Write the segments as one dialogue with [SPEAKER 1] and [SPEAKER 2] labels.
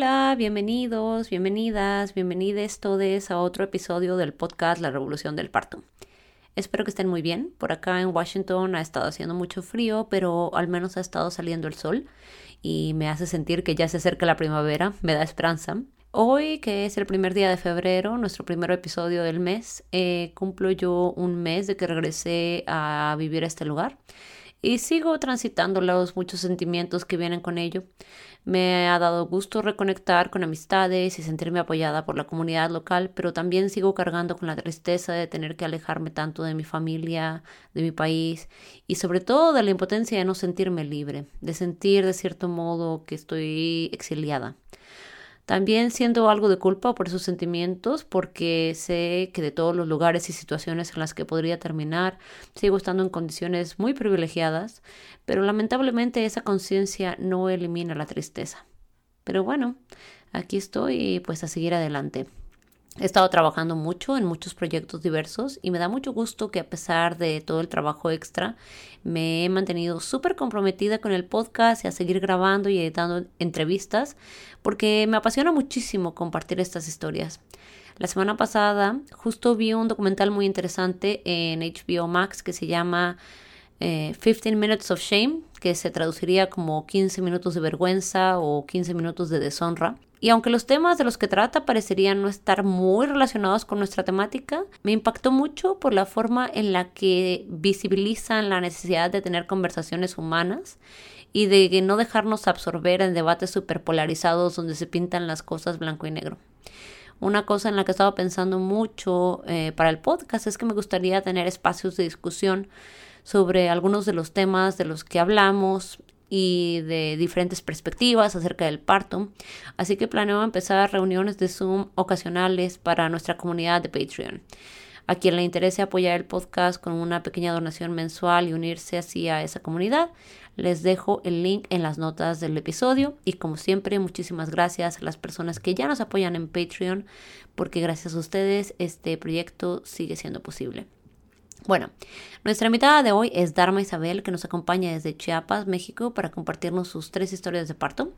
[SPEAKER 1] Hola, bienvenidos, bienvenidas, bienvenides todos a otro episodio del podcast La Revolución del Parto. Espero que estén muy bien. Por acá en Washington ha estado haciendo mucho frío, pero al menos ha estado saliendo el sol y me hace sentir que ya se acerca la primavera, me da esperanza. Hoy, que es el primer día de febrero, nuestro primer episodio del mes, eh, cumplo yo un mes de que regresé a vivir a este lugar y sigo transitando los muchos sentimientos que vienen con ello. Me ha dado gusto reconectar con amistades y sentirme apoyada por la comunidad local, pero también sigo cargando con la tristeza de tener que alejarme tanto de mi familia, de mi país y sobre todo de la impotencia de no sentirme libre, de sentir de cierto modo que estoy exiliada. También siento algo de culpa por esos sentimientos porque sé que de todos los lugares y situaciones en las que podría terminar, sigo estando en condiciones muy privilegiadas, pero lamentablemente esa conciencia no elimina la tristeza. Pero bueno, aquí estoy y pues a seguir adelante. He estado trabajando mucho en muchos proyectos diversos y me da mucho gusto que a pesar de todo el trabajo extra, me he mantenido súper comprometida con el podcast y a seguir grabando y editando entrevistas porque me apasiona muchísimo compartir estas historias. La semana pasada justo vi un documental muy interesante en HBO Max que se llama 15 eh, Minutes of Shame, que se traduciría como 15 minutos de vergüenza o 15 minutos de deshonra. Y aunque los temas de los que trata parecerían no estar muy relacionados con nuestra temática, me impactó mucho por la forma en la que visibilizan la necesidad de tener conversaciones humanas y de no dejarnos absorber en debates superpolarizados donde se pintan las cosas blanco y negro. Una cosa en la que he estado pensando mucho eh, para el podcast es que me gustaría tener espacios de discusión sobre algunos de los temas de los que hablamos y de diferentes perspectivas acerca del parto. Así que planeo empezar reuniones de Zoom ocasionales para nuestra comunidad de Patreon. A quien le interese apoyar el podcast con una pequeña donación mensual y unirse así a esa comunidad, les dejo el link en las notas del episodio. Y como siempre, muchísimas gracias a las personas que ya nos apoyan en Patreon, porque gracias a ustedes este proyecto sigue siendo posible. Bueno, nuestra invitada de hoy es Dharma Isabel, que nos acompaña desde Chiapas, México, para compartirnos sus tres historias de parto.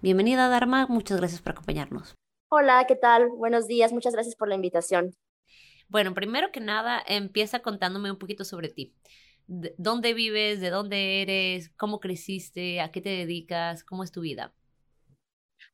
[SPEAKER 1] Bienvenida, Dharma, muchas gracias por acompañarnos.
[SPEAKER 2] Hola, ¿qué tal? Buenos días, muchas gracias por la invitación.
[SPEAKER 1] Bueno, primero que nada, empieza contándome un poquito sobre ti. ¿Dónde vives? ¿De dónde eres? ¿Cómo creciste? ¿A qué te dedicas? ¿Cómo es tu vida?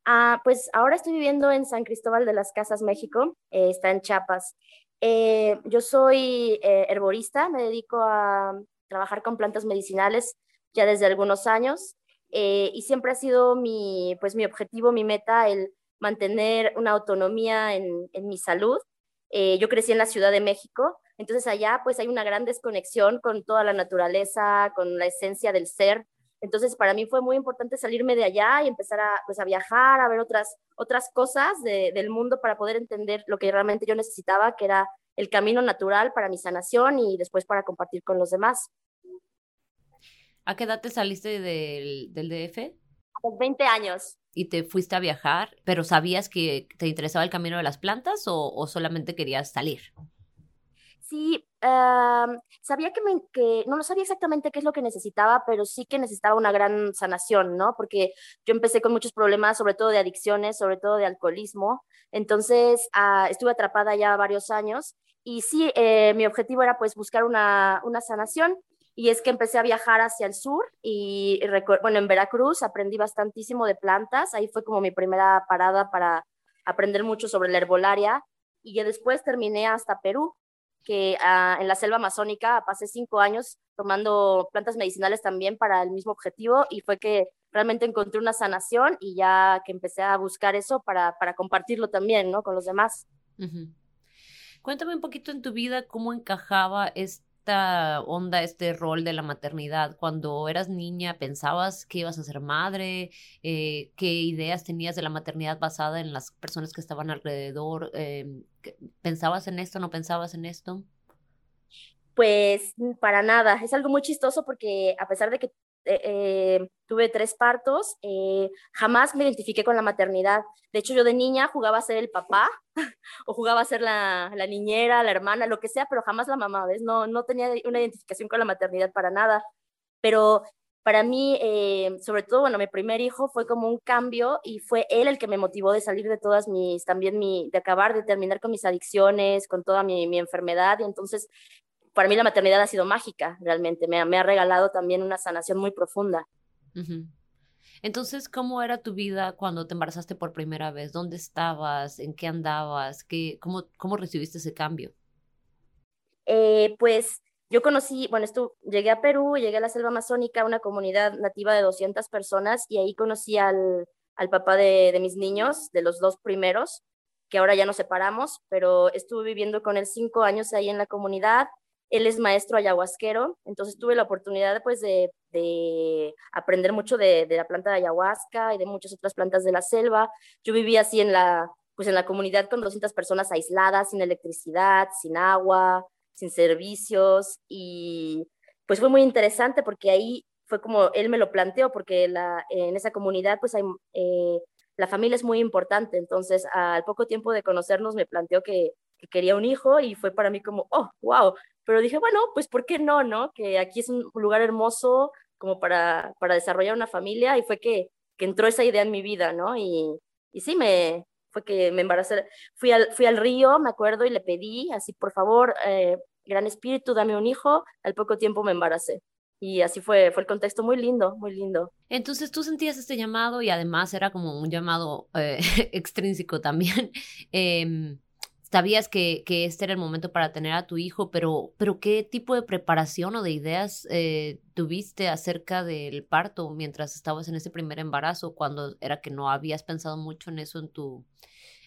[SPEAKER 2] Ah, pues ahora estoy viviendo en San Cristóbal de las Casas, México. Eh, está en Chiapas. Eh, yo soy eh, herborista, me dedico a trabajar con plantas medicinales ya desde algunos años eh, y siempre ha sido mi, pues, mi objetivo, mi meta, el mantener una autonomía en, en mi salud. yo crecí en la Ciudad de México, entonces allá pues hay una gran desconexión con toda la naturaleza, con la esencia del ser. Entonces para mí fue muy importante salirme de allá y empezar a, pues, a viajar, a ver otras, otras cosas del mundo para poder entender lo que realmente yo necesitaba, que era el camino natural para mi sanación y después para compartir con los demás.
[SPEAKER 1] ¿A qué edad te saliste del, del DF?
[SPEAKER 2] A los 20 años.
[SPEAKER 1] ¿Y te fuiste a viajar, pero sabías que te interesaba el camino de las plantas o, solamente querías salir?
[SPEAKER 2] Sí, sabía que, me, que no, no sabía exactamente qué es lo que necesitaba, pero sí que necesitaba una gran sanación, ¿no? Porque yo empecé con muchos problemas, sobre todo de adicciones, sobre todo de alcoholismo. Entonces, ah, estuve atrapada ya varios años y sí, eh, mi objetivo era pues buscar una, una, sanación y es que empecé a viajar hacia el sur y, bueno, en Veracruz aprendí bastantísimo de plantas, ahí fue como mi primera parada para aprender mucho sobre la herbolaria y ya después terminé hasta Perú, que ah, en la selva amazónica pasé cinco años tomando plantas medicinales también para el mismo objetivo y fue que realmente encontré una sanación y ya que empecé a buscar eso para, para compartirlo también, ¿no? Con los demás.
[SPEAKER 1] Cuéntame un poquito en tu vida cómo encajaba esta onda, este rol de la maternidad? Cuando eras niña, ¿pensabas que ibas a ser madre? Eh, ¿Qué ideas tenías de la maternidad basada en las personas que estaban alrededor? Eh, ¿Pensabas en esto? ¿No pensabas en esto?
[SPEAKER 2] Pues para nada, es algo muy chistoso porque a pesar de que eh, eh, tuve tres partos, eh, jamás me identifiqué con la maternidad. De hecho, yo de niña jugaba a ser el papá o jugaba a ser la, la, niñera, la hermana, lo que sea, pero jamás la mamá, ¿ves? No, no tenía una identificación con la maternidad para nada. Pero para mí, sobre todo, bueno, mi primer hijo fue como un cambio y fue él el que me motivó de salir de todas mis, también mi, de acabar, de terminar con mis adicciones, con toda mi, mi enfermedad. Y entonces para mí la maternidad ha sido mágica, realmente. Me, me ha regalado también una sanación muy profunda.
[SPEAKER 1] Entonces, ¿cómo era tu vida cuando te embarazaste por primera vez? ¿Dónde estabas? ¿En qué andabas? ¿Qué, cómo, ¿Cómo recibiste ese cambio?
[SPEAKER 2] Eh, pues yo conocí, bueno, esto, llegué a Perú, llegué a la selva amazónica, una comunidad nativa de 200 personas, y ahí conocí al, al papá de, de mis niños, de los dos primeros, que ahora ya nos separamos, pero estuve viviendo con él cinco años ahí en la comunidad él es maestro ayahuasquero, entonces tuve la oportunidad pues de, aprender mucho de, la planta de ayahuasca y de muchas otras plantas de la selva. Yo vivía así en la, pues en la comunidad con 200 personas aisladas, sin electricidad, sin agua, sin servicios y pues fue muy interesante porque ahí fue como él me lo planteó porque en esa comunidad pues eh, la familia es muy importante, entonces al poco tiempo de conocernos me planteó que, que quería un hijo y fue para mí como, oh, wow, pero dije, bueno, pues ¿por qué no, no? Que aquí es un lugar hermoso como para, para desarrollar una familia y fue que, que entró esa idea en mi vida, ¿no? Y, y sí, me, fue que me embaracé. Fui al, fui al río, me acuerdo, y le pedí, así, por favor, eh, gran espíritu, dame un hijo. Al poco tiempo me embaracé. Y así fue, fue el contexto muy lindo, muy lindo.
[SPEAKER 1] Entonces tú sentías este llamado y además era como un llamado eh, extrínseco también. eh, sabías que, que, este era el momento para tener a tu hijo, pero, pero ¿qué tipo de preparación o de ideas eh, tuviste acerca del parto mientras estabas en ese primer embarazo, cuando era que no habías pensado mucho en eso en tu,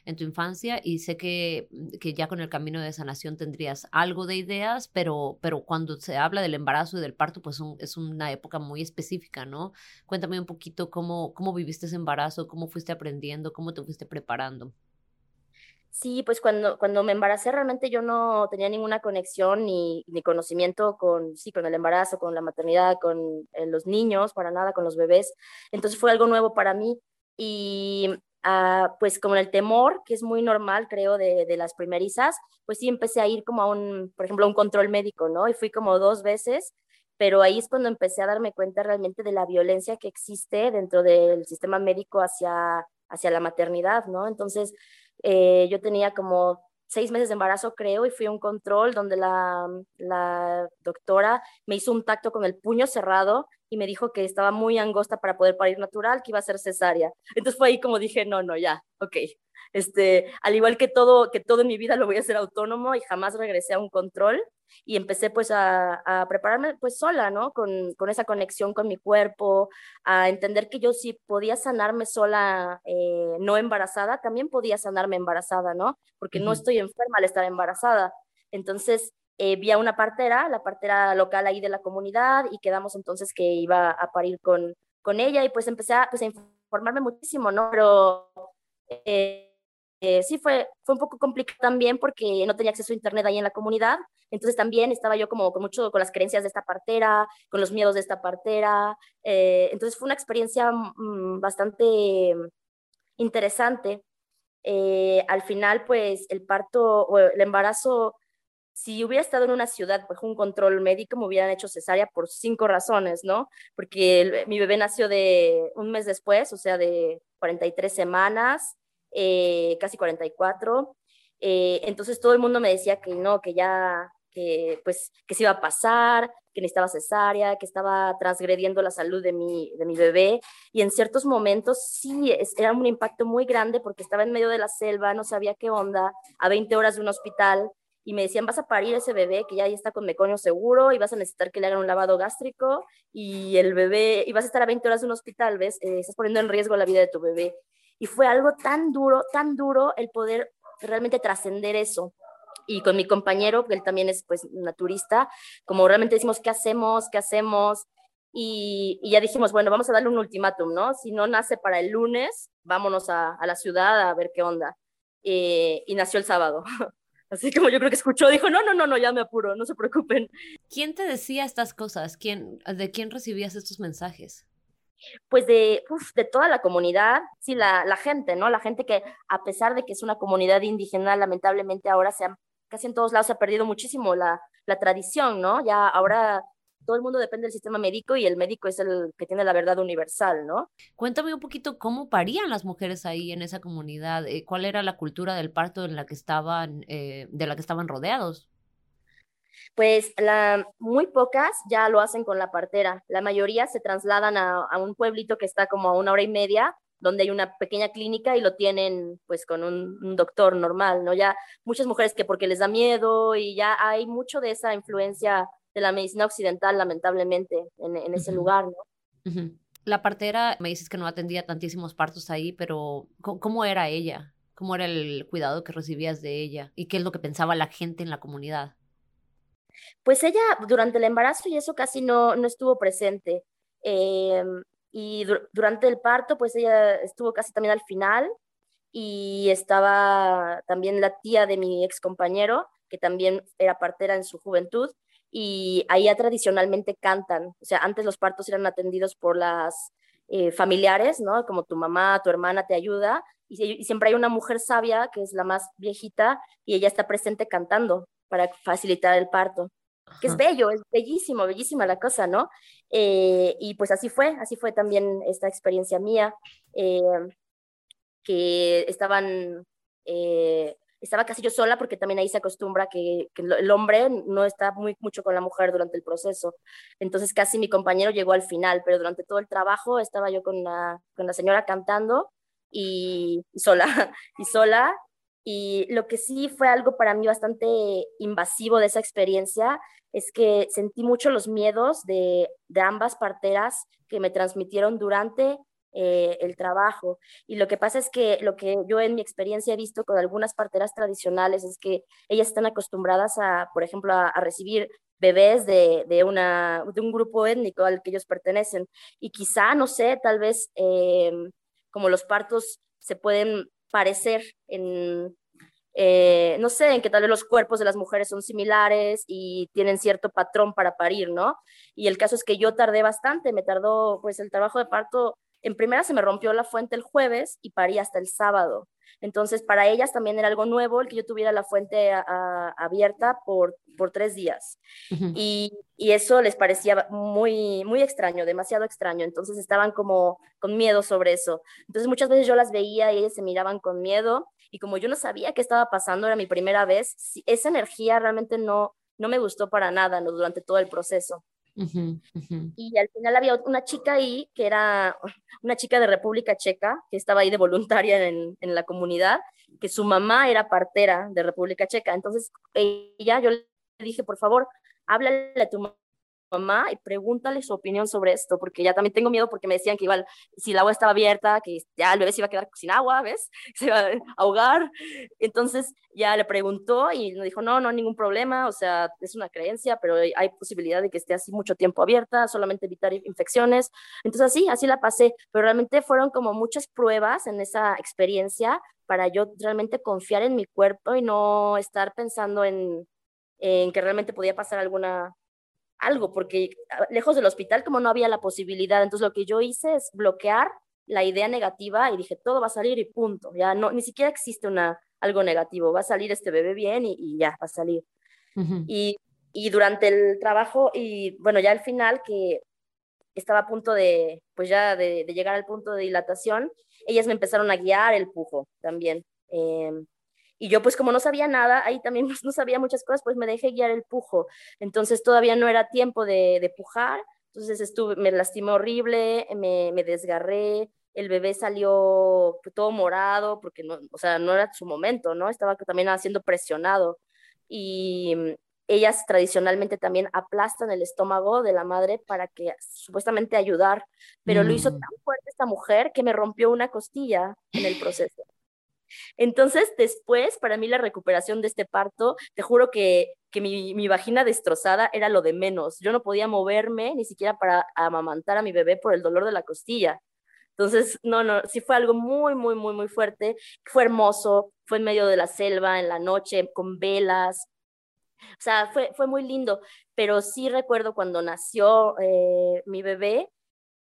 [SPEAKER 1] en tu infancia? Y sé que, que ya con el camino de sanación tendrías algo de ideas, pero, pero cuando se habla del embarazo y del parto, pues es una época muy específica, ¿no? Cuéntame un poquito cómo, cómo viviste ese embarazo, cómo fuiste aprendiendo, cómo te fuiste preparando.
[SPEAKER 2] Sí, pues cuando, cuando me embaracé realmente yo no tenía ninguna conexión ni, ni conocimiento con, sí, con el embarazo, con la maternidad, con eh, los niños, para nada, con los bebés. Entonces fue algo nuevo para mí y ah, pues como el temor, que es muy normal creo de, de, las primerizas, pues sí empecé a ir como a un, por ejemplo, un control médico, ¿no? Y fui como dos veces, pero ahí es cuando empecé a darme cuenta realmente de la violencia que existe dentro del sistema médico hacia, hacia la maternidad, ¿no? Entonces eh, yo tenía como seis meses de embarazo, creo, y fui a un control donde la, la, doctora me hizo un tacto con el puño cerrado y me dijo que estaba muy angosta para poder parir natural, que iba a ser cesárea. Entonces fue ahí como dije, no, no, ya, ok, este, al igual que todo, que todo en mi vida lo voy a hacer autónomo y jamás regresé a un control y empecé pues a, a prepararme pues sola, ¿no? Con, con, esa conexión con mi cuerpo, a entender que yo sí podía sanarme sola, eh, no embarazada, también podía sanarme embarazada, ¿no? Porque uh -huh. no estoy enferma al estar embarazada. Entonces, eh, vi a una partera, la partera local ahí de la comunidad y quedamos entonces que iba a parir con, con ella y pues empecé a, pues, a informarme muchísimo, ¿no? Pero... Eh, eh, sí fue, fue un poco complicado también porque no tenía acceso a internet ahí en la comunidad, entonces también estaba yo como con mucho con las creencias de esta partera, con los miedos de esta partera, eh, entonces fue una experiencia mmm, bastante interesante. Eh, al final, pues el parto o el embarazo, si hubiera estado en una ciudad bajo un control médico, me hubieran hecho cesárea por cinco razones, ¿no? Porque el, mi bebé nació de un mes después, o sea, de 43 semanas, eh, casi 44. Eh, entonces todo el mundo me decía que no, que ya, que pues, que se iba a pasar, que necesitaba cesárea, que estaba transgrediendo la salud de mi, de mi bebé. Y en ciertos momentos sí, es, era un impacto muy grande porque estaba en medio de la selva, no sabía qué onda, a 20 horas de un hospital. Y me decían, vas a parir ese bebé que ya está con meconio seguro y vas a necesitar que le hagan un lavado gástrico y el bebé, y vas a estar a 20 horas de un hospital, ¿ves? Eh, estás poniendo en riesgo la vida de tu bebé. Y fue algo tan duro, tan duro el poder realmente trascender eso. y con mi compañero, que él también es pues naturista, como realmente decimos, ¿qué hacemos? ¿Qué hacemos? Y, ya dijimos, bueno, vamos a darle un ultimátum, ¿no? Si no nace para el lunes, vámonos a, la ciudad a ver qué onda. Eh, y nació el sábado. Así como yo creo que escuchó, dijo, no, no, no, no, ya me apuro, no se preocupen.
[SPEAKER 1] ¿Quién te decía estas cosas? ¿Quién, ¿De quién recibías estos mensajes?
[SPEAKER 2] Pues de, de toda la comunidad, sí, la, la, gente, ¿no? La gente que a pesar de que es una comunidad indígena, lamentablemente ahora se ha, casi en todos lados se ha perdido muchísimo la, la tradición, ¿no? Ya ahora todo el mundo depende del sistema médico y el médico es el que tiene la verdad universal, ¿no?
[SPEAKER 1] Cuéntame un poquito cómo parían las mujeres ahí en esa comunidad, eh, cuál era la cultura del parto en la que estaban, eh, de la que estaban rodeados.
[SPEAKER 2] Pues la, muy pocas ya lo hacen con la partera. La mayoría se trasladan a, un pueblito que está como a una hora y media, donde hay una pequeña clínica y lo tienen pues con un, un, doctor normal, ¿no? Ya muchas mujeres que porque les da miedo y ya hay mucho de esa influencia de la medicina occidental, lamentablemente, en, ese lugar, ¿no?
[SPEAKER 1] La partera, me dices que no atendía tantísimos partos ahí, pero ¿cómo, era ella? ¿Cómo era el cuidado que recibías de ella? ¿Y qué es lo que pensaba la gente en la comunidad?
[SPEAKER 2] Pues ella durante el embarazo y eso casi no, no estuvo presente. Em, y durante el parto, pues ella estuvo casi también al final y estaba también la tía de mi ex compañero, que también era partera en su juventud, y allá tradicionalmente cantan, o sea, antes los partos eran atendidos por las eh, familiares, ¿no? Como tu mamá, tu hermana te ayuda, y, siempre hay una mujer sabia, que es la más viejita, y ella está presente cantando para facilitar el parto. Que es bello, es bellísimo, bellísima la cosa, ¿no? Eh, y pues así fue, así fue también esta experiencia mía, eh, que estaban estaba casi yo sola porque también ahí se acostumbra que, el hombre no está muy mucho con la mujer durante el proceso. Entonces casi mi compañero llegó al final, pero durante todo el trabajo estaba yo con la, con la señora cantando y, sola, y sola. Y lo que sí fue algo para mí bastante invasivo de esa experiencia es que sentí mucho los miedos de, ambas parteras que me transmitieron durante eh, el trabajo. Y lo que pasa es que lo que yo en mi experiencia he visto con algunas parteras tradicionales es que ellas están acostumbradas a, por ejemplo, a, recibir bebés de, de, una, de un grupo étnico al que ellos pertenecen. Y quizá, no sé, tal vez eh, como los partos se pueden parecer en, eh, no sé, en que tal vez los cuerpos de las mujeres son similares y tienen cierto patrón para parir, ¿no? Y el caso es que yo tardé bastante, me tardó, pues el trabajo de parto en primera se me rompió la fuente el jueves y parí hasta el sábado. Entonces, para ellas también era algo nuevo el que yo tuviera la fuente abierta por, por tres días. y, y, eso les parecía muy, muy extraño, demasiado extraño. Entonces, estaban como con miedo sobre eso. Entonces, muchas veces yo las veía y ellas se miraban con miedo. Y como yo no sabía qué estaba pasando, era mi primera vez, esa energía realmente no, no me gustó para nada durante todo el proceso. Y al final había una chica ahí, que era una chica de República Checa, que estaba ahí de voluntaria en, en la comunidad, que su mamá era partera de República Checa. Entonces, ella, yo le dije, por favor, háblale a tu mamá y pregúntale su opinión sobre esto, porque ya también tengo miedo porque me decían que igual si el agua estaba abierta, que ya el bebé se iba a quedar sin agua, ¿ves? Se iba a ahogar. Entonces ya le preguntó y me dijo, no, no ningún problema, o sea, es una creencia, pero hay posibilidad de que esté así mucho tiempo abierta, solamente evitar infecciones. Entonces así, así la pasé, pero realmente fueron como muchas pruebas en esa experiencia para yo realmente confiar en mi cuerpo y no estar pensando en, en que realmente podía pasar alguna algo, porque ah, lejos del hospital como no había la posibilidad, entonces lo que yo hice es bloquear la idea negativa y dije, todo va a salir y punto, ya no, ni siquiera existe una, algo negativo, va a salir este bebé bien y, ya, va a salir. y, y, durante el trabajo, y bueno, ya al final que estaba a punto de, pues ya de, llegar al punto de dilatación, ellas me empezaron a guiar el pujo también. Eh, y yo pues como no sabía nada, ahí también no sabía muchas cosas, pues me dejé guiar el pujo. Entonces todavía no era tiempo de, de pujar, entonces estuve, me lastimé horrible, me, me desgarré, el bebé salió todo morado porque no, o sea, no era su momento, ¿no? Estaba también haciendo presionado. Y mm, ellas tradicionalmente también aplastan el estómago de la madre para que supuestamente ayudar, pero lo hizo mm. tan fuerte esta mujer que me rompió una costilla en el proceso. Entonces, después, para mí la recuperación de este parto, te juro que, que mi, vagina destrozada era lo de menos. Yo no podía moverme ni siquiera para amamantar a mi bebé por el dolor de la costilla. Entonces, no, no, sí fue algo muy, muy, muy, muy fuerte. Fue hermoso, fue en medio de la selva, en la noche, con velas. O sea, fue, fue muy lindo, pero sí recuerdo cuando nació eh, mi bebé,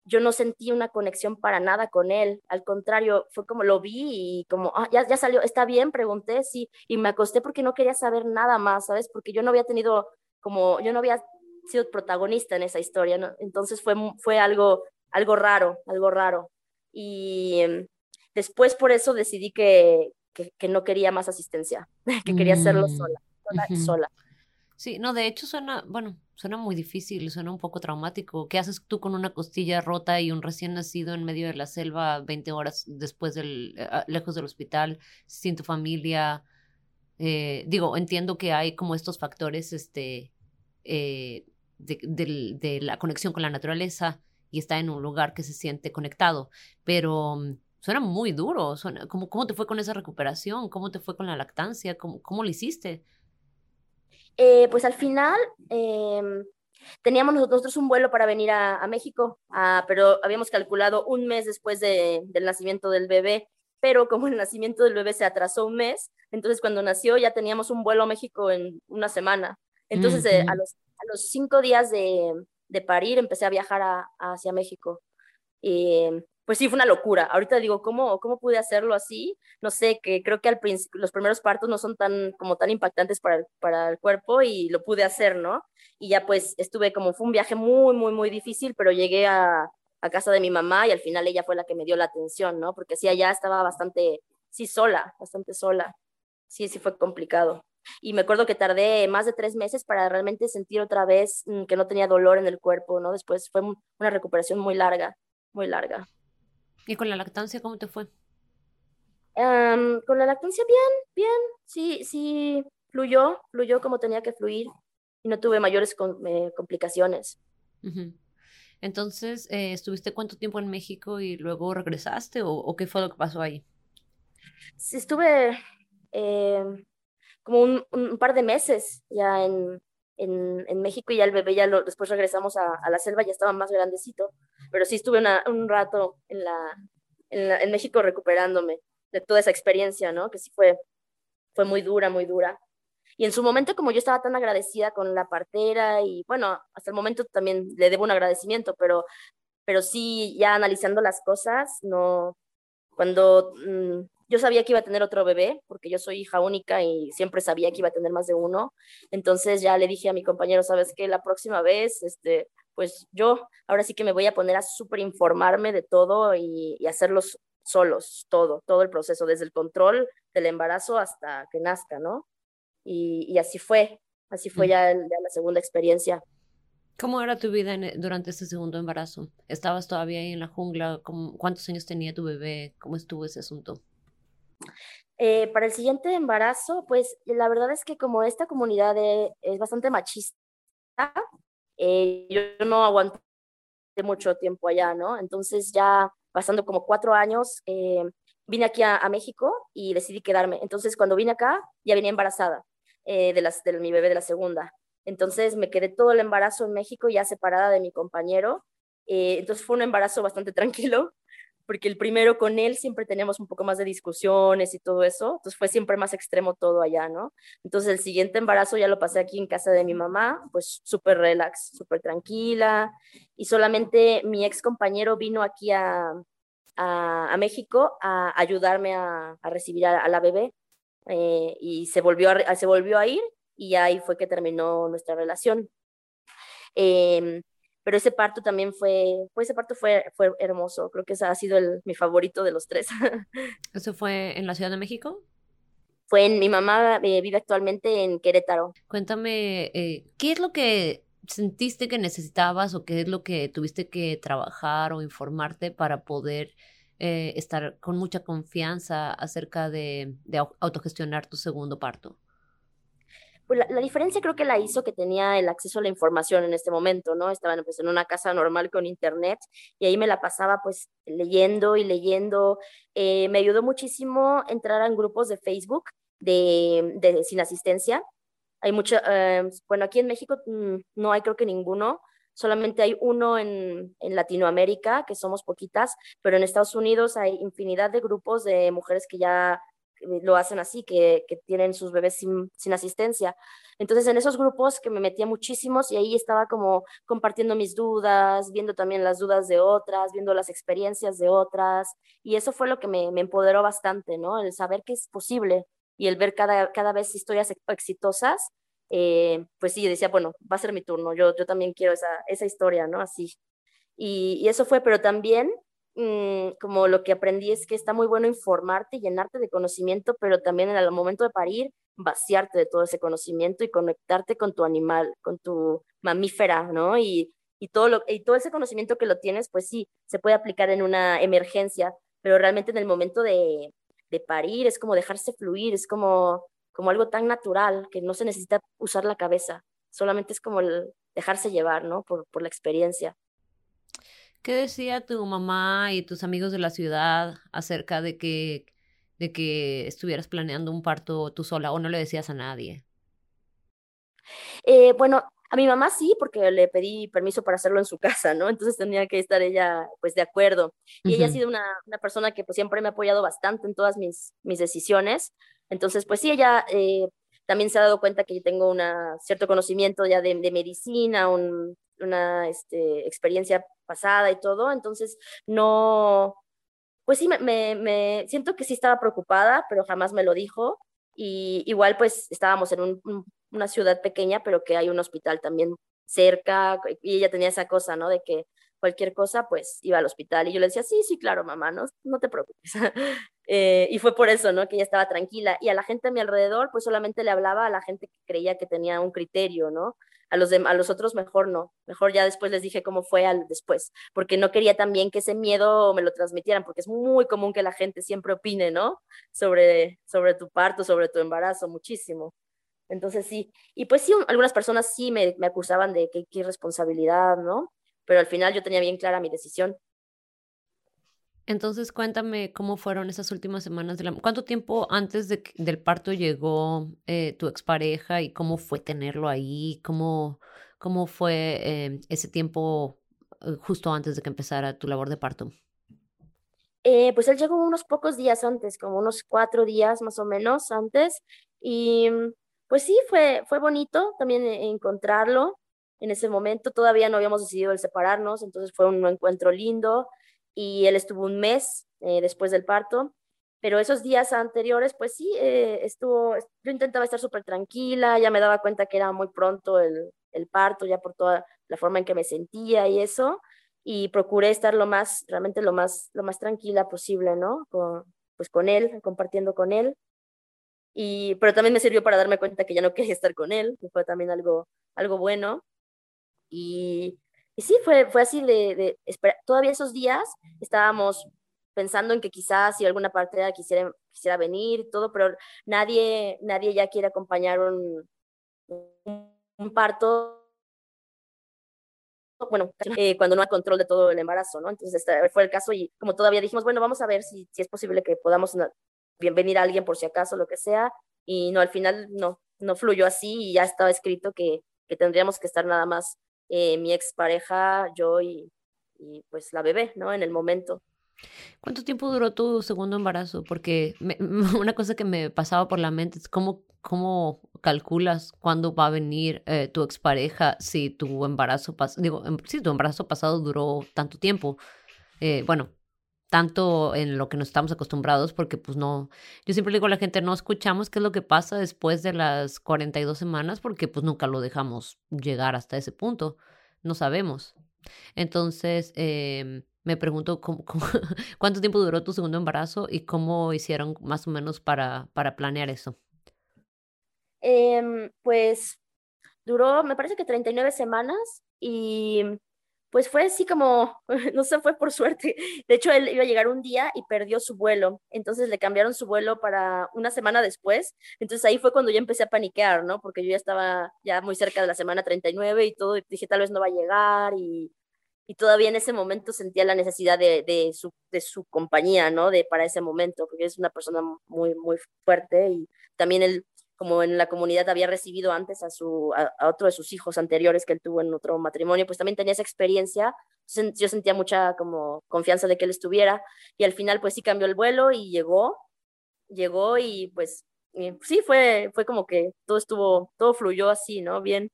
[SPEAKER 2] yo no sentí una conexión para nada con él. Al contrario, fue como lo vi y como, ah, ya, ya salió, está bien, pregunté, sí, y me acosté porque no quería saber nada más, ¿sabes? Porque yo no había tenido, como, yo no había sido protagonista en esa historia, ¿no? Entonces fue, fue algo, algo raro, algo raro. Y em, después por eso decidí que, que, no quería más asistencia, que quería hacerlo mm, sola, sola, sola.
[SPEAKER 1] Sí, no, de hecho suena, bueno, suena muy difícil, suena un poco traumático. ¿Qué haces tú con una costilla rota y un recién nacido en medio de la selva 20 horas después del, eh, ah, lejos del hospital, sin tu familia? Eh, digo, entiendo que hay como estos factores, este, eh, de, de, la conexión con la naturaleza y está en un lugar que se siente conectado, pero mm, suena muy duro. Suena, ¿cómo, ¿Cómo te fue con esa recuperación? ¿Cómo te fue con la lactancia? ¿Cómo, cómo lo hiciste?
[SPEAKER 2] Eh, pues al final em, teníamos nosotros un vuelo para venir a, México, pero habíamos calculado un mes después del nacimiento del bebé, pero como el nacimiento del bebé se atrasó un mes, entonces cuando nació ya teníamos un vuelo a México en una semana. Entonces eh, a, los, a, los, cinco días de, de parir empecé a viajar hacia México. Y pues sí, fue una locura. Ahorita digo, ¿cómo, cómo pude hacerlo así? No sé, que creo que al los primeros partos no son tan, como tan impactantes para el, para el cuerpo y lo pude hacer, ¿no? Y ya pues estuve como, fue un viaje muy, muy, muy difícil, pero llegué a, a casa de mi mamá y al final ella fue la que me dio la atención, ¿no? Porque sí, allá estaba bastante, sí, sola, bastante sola. Sí, sí fue complicado. Y me acuerdo que tardé más de tres meses para realmente sentir otra vez mm, que no tenía dolor en el cuerpo, ¿no? Después fue una recuperación muy larga, muy larga.
[SPEAKER 1] ¿Y con la lactancia cómo te fue?
[SPEAKER 2] con la lactancia bien, bien, sí, sí, fluyó, fluyó como tenía que fluir y no tuve mayores eh, complicaciones.
[SPEAKER 1] Entonces, eh, ¿estuviste cuánto tiempo en México y luego regresaste o, qué fue lo que pasó ahí?
[SPEAKER 2] Sí, estuve eh, como un, par de meses ya en, en, México y ya el bebé ya lo, después regresamos a, la selva, ya estaba más grandecito, pero sí estuve un rato en, la, en, México recuperándome de toda esa experiencia, ¿no? Que sí fue, fue muy dura, muy dura. Y en su momento, como yo estaba tan agradecida con la partera y bueno, hasta el momento también le debo un agradecimiento, pero, pero sí, ya analizando las cosas, no, cuando mm, yo sabía que iba a tener otro bebé, porque yo soy hija única y siempre sabía que iba a tener más de uno. Entonces ya le dije a mi compañero, ¿sabes qué? La próxima vez, este, pues yo ahora sí que me voy a poner a súper informarme de todo y, y hacerlos solos, todo, todo el proceso, desde el control del embarazo hasta que nazca, ¿no? Y, y así fue, así fue mm. ya, la segunda experiencia.
[SPEAKER 1] ¿Cómo era tu vida durante este segundo embarazo? ¿Estabas todavía ahí en la jungla? ¿Cuántos años tenía tu bebé? ¿Cómo estuvo ese asunto?
[SPEAKER 2] Eh, para el siguiente embarazo, pues la verdad es que como esta comunidad es bastante machista, eh, yo no aguanté mucho tiempo allá, ¿no? Entonces ya pasando como cuatro años, eh, vine aquí a, México y decidí quedarme. Entonces cuando vine acá, ya venía embarazada de, las, de mi bebé de la segunda. Entonces me quedé todo el embarazo en México ya separada de mi compañero. entonces fue un embarazo bastante tranquilo porque el primero con él siempre teníamos un poco más de discusiones y todo eso, entonces fue siempre más extremo todo allá, ¿no? Entonces el siguiente embarazo ya lo pasé aquí en casa de mi mamá, pues súper relax, súper tranquila, y solamente mi ex compañero vino aquí a, a, México a ayudarme a, a recibir a, la bebé, eh, y se volvió, a, se volvió a ir, y ahí fue que terminó nuestra relación. Eh, pero ese parto también fue, pues ese parto fue, fue hermoso, creo que ese ha sido el, mi favorito de los tres.
[SPEAKER 1] ¿Eso fue en la Ciudad de México?
[SPEAKER 2] Fue en, mi mamá eh, vive actualmente en Querétaro.
[SPEAKER 1] Cuéntame, eh, ¿qué es lo que sentiste que necesitabas o qué es lo que tuviste que trabajar o informarte para poder eh, estar con mucha confianza acerca de, de autogestionar tu segundo parto?
[SPEAKER 2] Pues la, diferencia creo que la hizo que tenía el acceso a la información en este momento, ¿no? Estaba pues, en una casa normal con internet y ahí me la pasaba pues leyendo y leyendo. Eh, me ayudó muchísimo entrar en grupos de Facebook de, de sin asistencia. Hay mucha, eh, bueno, aquí en México mm, no hay creo que ninguno, solamente hay uno en, en, Latinoamérica, que somos poquitas, pero en Estados Unidos hay infinidad de grupos de mujeres que ya lo hacen así, que, que tienen sus bebés sin, sin, asistencia. Entonces, en esos grupos que me metía muchísimos y ahí estaba como compartiendo mis dudas, viendo también las dudas de otras, viendo las experiencias de otras, y eso fue lo que me, me empoderó bastante, ¿no? El saber que es posible y el ver cada, cada vez historias exitosas, eh, pues sí, decía, bueno, va a ser mi turno, yo, yo también quiero esa, esa historia, ¿no? Así. Y, y eso fue, pero también Mm, como lo que aprendí es que está muy bueno informarte, llenarte de conocimiento, pero también en el momento de parir, vaciarte de todo ese conocimiento y conectarte con tu animal, con tu mamífera, ¿no? Y, y, todo, lo, y todo ese conocimiento que lo tienes, pues sí, se puede aplicar en una emergencia, pero realmente en el momento de, de parir es como dejarse fluir, es como, como algo tan natural que no se necesita usar la cabeza, solamente es como el dejarse llevar, ¿no? Por, por la experiencia.
[SPEAKER 1] ¿Qué decía tu mamá y tus amigos de la ciudad acerca de que, de que estuvieras planeando un parto tú sola o no le decías a nadie?
[SPEAKER 2] Eh, bueno, a mi mamá sí, porque le pedí permiso para hacerlo en su casa, ¿no? Entonces tenía que estar ella, pues, de acuerdo. Y ella ha sido una, una, persona que, pues, siempre me ha apoyado bastante en todas mis, mis decisiones. Entonces, pues, sí, ella eh, también se ha dado cuenta que yo tengo un cierto conocimiento ya de, de medicina, un, una este, experiencia pasada y todo, entonces no, pues sí, me, siento que sí estaba preocupada, pero jamás me lo dijo. Y igual pues estábamos en un, una ciudad pequeña, pero que hay un hospital también cerca, y ella tenía esa cosa, ¿no? De que cualquier cosa, pues iba al hospital. Y yo le decía, sí, sí, claro, mamá, no, no te preocupes. eh, y fue por eso, ¿no? Que ella estaba tranquila. Y a la gente a mi alrededor, pues solamente le hablaba a la gente que creía que tenía un criterio, ¿no? A los, de, a los otros mejor no. Mejor ya después les dije cómo fue al después, porque no quería también que ese miedo me lo transmitieran, porque es muy común que la gente siempre opine, ¿no? Sobre, sobre tu parto, sobre tu embarazo, muchísimo. Entonces sí, y pues sí, algunas personas sí me, me acusaban de que qué irresponsabilidad, ¿no? Pero al final yo tenía bien clara mi decisión.
[SPEAKER 1] Entonces cuéntame cómo fueron esas últimas semanas de la... ¿Cuánto tiempo antes de, del parto llegó eh, tu expareja y cómo fue tenerlo ahí? ¿Cómo, cómo fue eh, ese tiempo eh, justo antes de que empezara tu labor de parto?
[SPEAKER 2] Eh, pues él llegó unos pocos días antes, como unos cuatro días más o menos antes. Y pues sí, fue, fue bonito también encontrarlo en ese momento. Todavía no habíamos decidido el separarnos, entonces fue un encuentro lindo y él estuvo un mes eh, después del parto. Pero esos días anteriores, pues sí, eh, estuvo, yo intentaba estar súper tranquila, ya me daba cuenta que era muy pronto el, el parto, ya por toda la forma en que me sentía y eso, y procuré estar lo más, realmente lo más, lo más tranquila posible, ¿no? Con, pues con él, compartiendo con él. Y, pero también me sirvió para darme cuenta que ya no quería estar con él, que fue también algo, algo bueno. Y, y sí, fue, fue así de, de todavía esos días estábamos pensando en que quizás si alguna parte quisiera, quisiera venir y todo, pero nadie, nadie ya quiere acompañar un, un, parto bueno, eh, cuando no hay control de todo el embarazo, ¿no? Entonces este fue el caso y como todavía dijimos, bueno, vamos a ver si, si es posible que podamos bienvenir a alguien por si acaso, lo que sea, y no, al final no, no fluyó así y ya estaba escrito que, que tendríamos que estar nada más eh, mi expareja, yo y, pues la bebé, ¿no? En el momento.
[SPEAKER 1] ¿Cuánto tiempo duró tu segundo embarazo? Porque una cosa que me pasaba por la mente es cómo, cómo calculas cuándo va a venir eh, tu expareja si tu embarazo, digo, em, si tu embarazo pasado duró tanto tiempo. Eh, bueno, tanto en lo que nos estamos acostumbrados, porque pues no, yo siempre digo a la gente, no escuchamos qué es lo que pasa después de las 42 semanas, porque pues nunca lo dejamos llegar hasta ese punto, no sabemos. Entonces, eh, me pregunto cuánto tiempo duró tu segundo embarazo y cómo hicieron más o menos para, para planear eso.
[SPEAKER 2] Eh, pues duró, me parece que 39 semanas y Pues fue así como, no sé, fue por suerte. De hecho, él iba a llegar un día y perdió su vuelo. Entonces le cambiaron su vuelo para una semana después. Entonces ahí fue cuando yo empecé a paniquear, ¿no? Porque yo ya estaba ya muy cerca de la semana 39 y todo. Y dije, tal vez no va a llegar. Y, y todavía en ese momento sentía la necesidad de, de, su, de su compañía, ¿no? De, para ese momento, porque es una persona muy, muy fuerte. Y también él como en la comunidad había recibido antes a, su, a, otro de sus hijos anteriores que él tuvo en otro matrimonio, pues también tenía esa experiencia. Yo sentía mucha como confianza de que él estuviera y al final pues sí cambió el vuelo y llegó, llegó y pues sí, fue, fue como que todo estuvo, todo fluyó así, ¿no? Bien.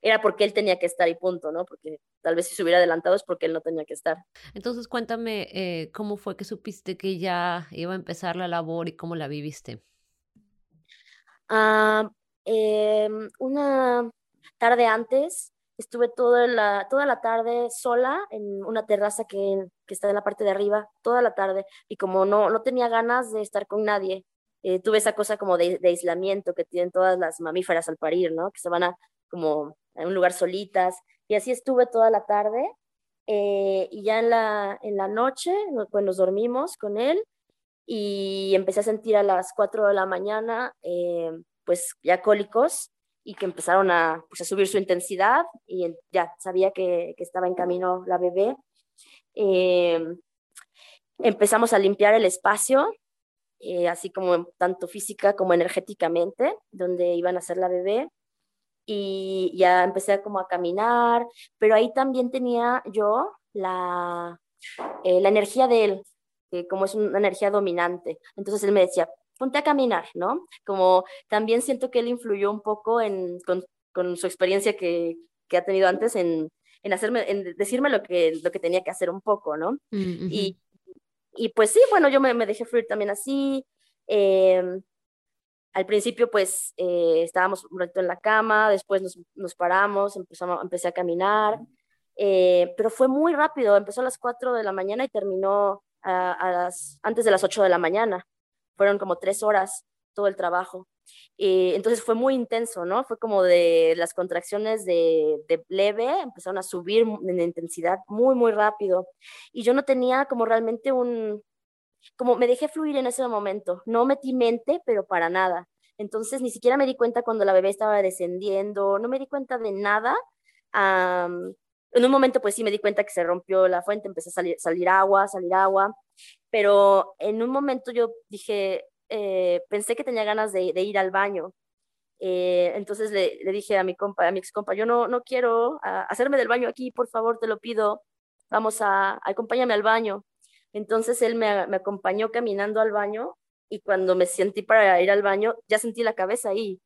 [SPEAKER 2] Era porque él tenía que estar y punto, ¿no? Porque tal vez si se hubiera adelantado es porque él no tenía que estar.
[SPEAKER 1] Entonces cuéntame eh, cómo fue que supiste que ya iba a empezar la labor y cómo la viviste.
[SPEAKER 2] Em, una tarde antes estuve toda la, toda la tarde sola en una terraza que, que, está en la parte de arriba, toda la tarde, y como no, no tenía ganas de estar con nadie, eh, tuve esa cosa como de, de, aislamiento que tienen todas las mamíferas al parir, ¿no? Que se van a como a un lugar solitas, y así estuve toda la tarde, eh, y ya en la, en la noche, pues nos dormimos con él, y empecé a sentir a las 4 de la mañana, eh, pues ya cólicos y que empezaron a, pues, a subir su intensidad y ya sabía que, que estaba en camino la bebé. Eh, empezamos a limpiar el espacio, eh, así como tanto física como energéticamente, donde iban a ser la bebé. Y ya empecé como a caminar, pero ahí también tenía yo la, la energía de él, como es una energía dominante. Entonces él me decía, ponte a caminar, ¿no? Como también siento que él influyó un poco en, con, con su experiencia que, que, ha tenido antes en, en, hacerme, en decirme lo que, lo que tenía que hacer un poco, ¿no? Mm y, y, pues sí, bueno, yo me, me dejé fluir también así. Eh, al principio, pues, eh, estábamos un rato en la cama, después nos, nos paramos, empezamos, empecé a caminar, eh, pero fue muy rápido, empezó a las 4 de la mañana y terminó a, las, antes de las 8 de la mañana. Fueron como tres horas todo el trabajo. Y entonces fue muy intenso, ¿no? Fue como de las contracciones de, de, leve, empezaron a subir en intensidad muy, muy rápido. Y yo no tenía como realmente un, como me dejé fluir en ese momento, no metí mente, pero para nada. Entonces ni siquiera me di cuenta cuando la bebé estaba descendiendo, no me di cuenta de nada. En un momento pues sí me di cuenta que se rompió la fuente, empecé a salir, agua, salir agua, pero en un momento yo dije, eh, pensé que tenía ganas de, ir al baño. Eh, entonces le, dije a mi compa, ex compa, yo no, no quiero a, hacerme del baño aquí, por favor, te lo pido, vamos a, acompáñame al baño. Entonces él me, me acompañó caminando al baño y cuando me sentí para ir al baño, ya sentí la cabeza ahí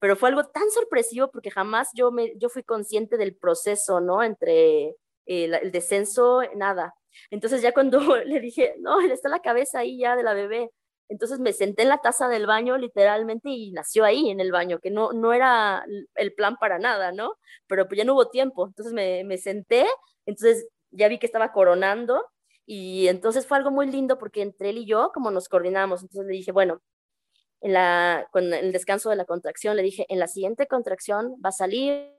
[SPEAKER 2] pero fue algo tan sorpresivo porque jamás yo, me, yo fui consciente del proceso, ¿no? Entre el, el descenso, nada. Entonces ya cuando le dije, no, está la cabeza ahí ya de la bebé, entonces me senté en la taza del baño literalmente y nació ahí en el baño, que no, no era el plan para nada, ¿no? Pero pues ya no hubo tiempo, entonces me, me senté, entonces ya vi que estaba coronando y entonces fue algo muy lindo porque entre él y yo como nos coordinamos, entonces le dije, bueno, en la, con el descanso de la contracción, le dije, en la siguiente contracción va a salir,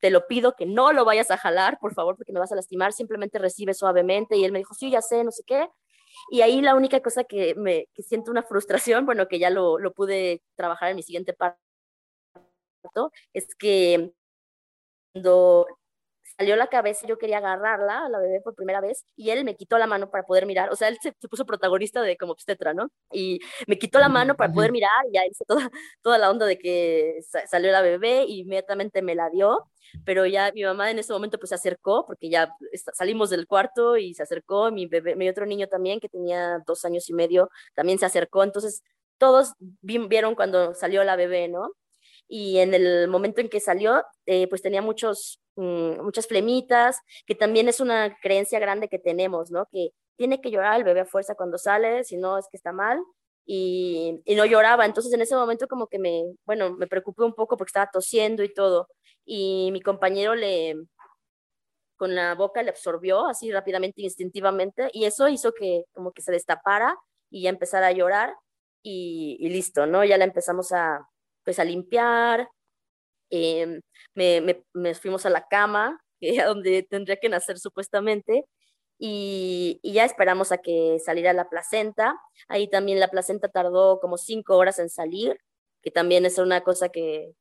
[SPEAKER 2] te lo pido que no lo vayas a jalar, por favor, porque me vas a lastimar, simplemente recibe suavemente. Y él me dijo, sí, ya sé, no sé qué. Y ahí la única cosa que me que siento una frustración, bueno, que ya lo, lo pude trabajar en mi siguiente parto, es que cuando salió la cabeza, yo quería agarrarla a la bebé por primera vez y él me quitó la mano para poder mirar, o sea, él se, puso protagonista de como obstetra, ¿no? Y me quitó la mano para poder mirar y ya hice toda, toda la onda de que salió la bebé y inmediatamente me la dio, pero ya mi mamá en ese momento pues se acercó porque ya salimos del cuarto y se acercó, mi bebé, mi otro niño también que tenía dos años y medio también se acercó, entonces todos vieron cuando salió la bebé, ¿no? Y en el momento en que salió, eh, pues tenía muchos Mm, muchas flemitas, que también es una creencia grande que tenemos, ¿no? Que tiene que llorar el bebé a fuerza cuando sale, si no es que está mal, y, no lloraba. Entonces en ese momento como que me, bueno, me preocupé un poco porque estaba tosiendo y todo, y mi compañero le, con la boca le absorbió así rápidamente, instintivamente, y eso hizo que como que se destapara y ya empezara a llorar, y, y listo, ¿no? Ya la empezamos a, pues a limpiar, eh, me, fuimos a la cama que, a donde tendría que nacer supuestamente. Y, ya esperamos a que saliera la placenta. Ahí también la placenta tardó como cinco horas en salir, que también es una cosa que,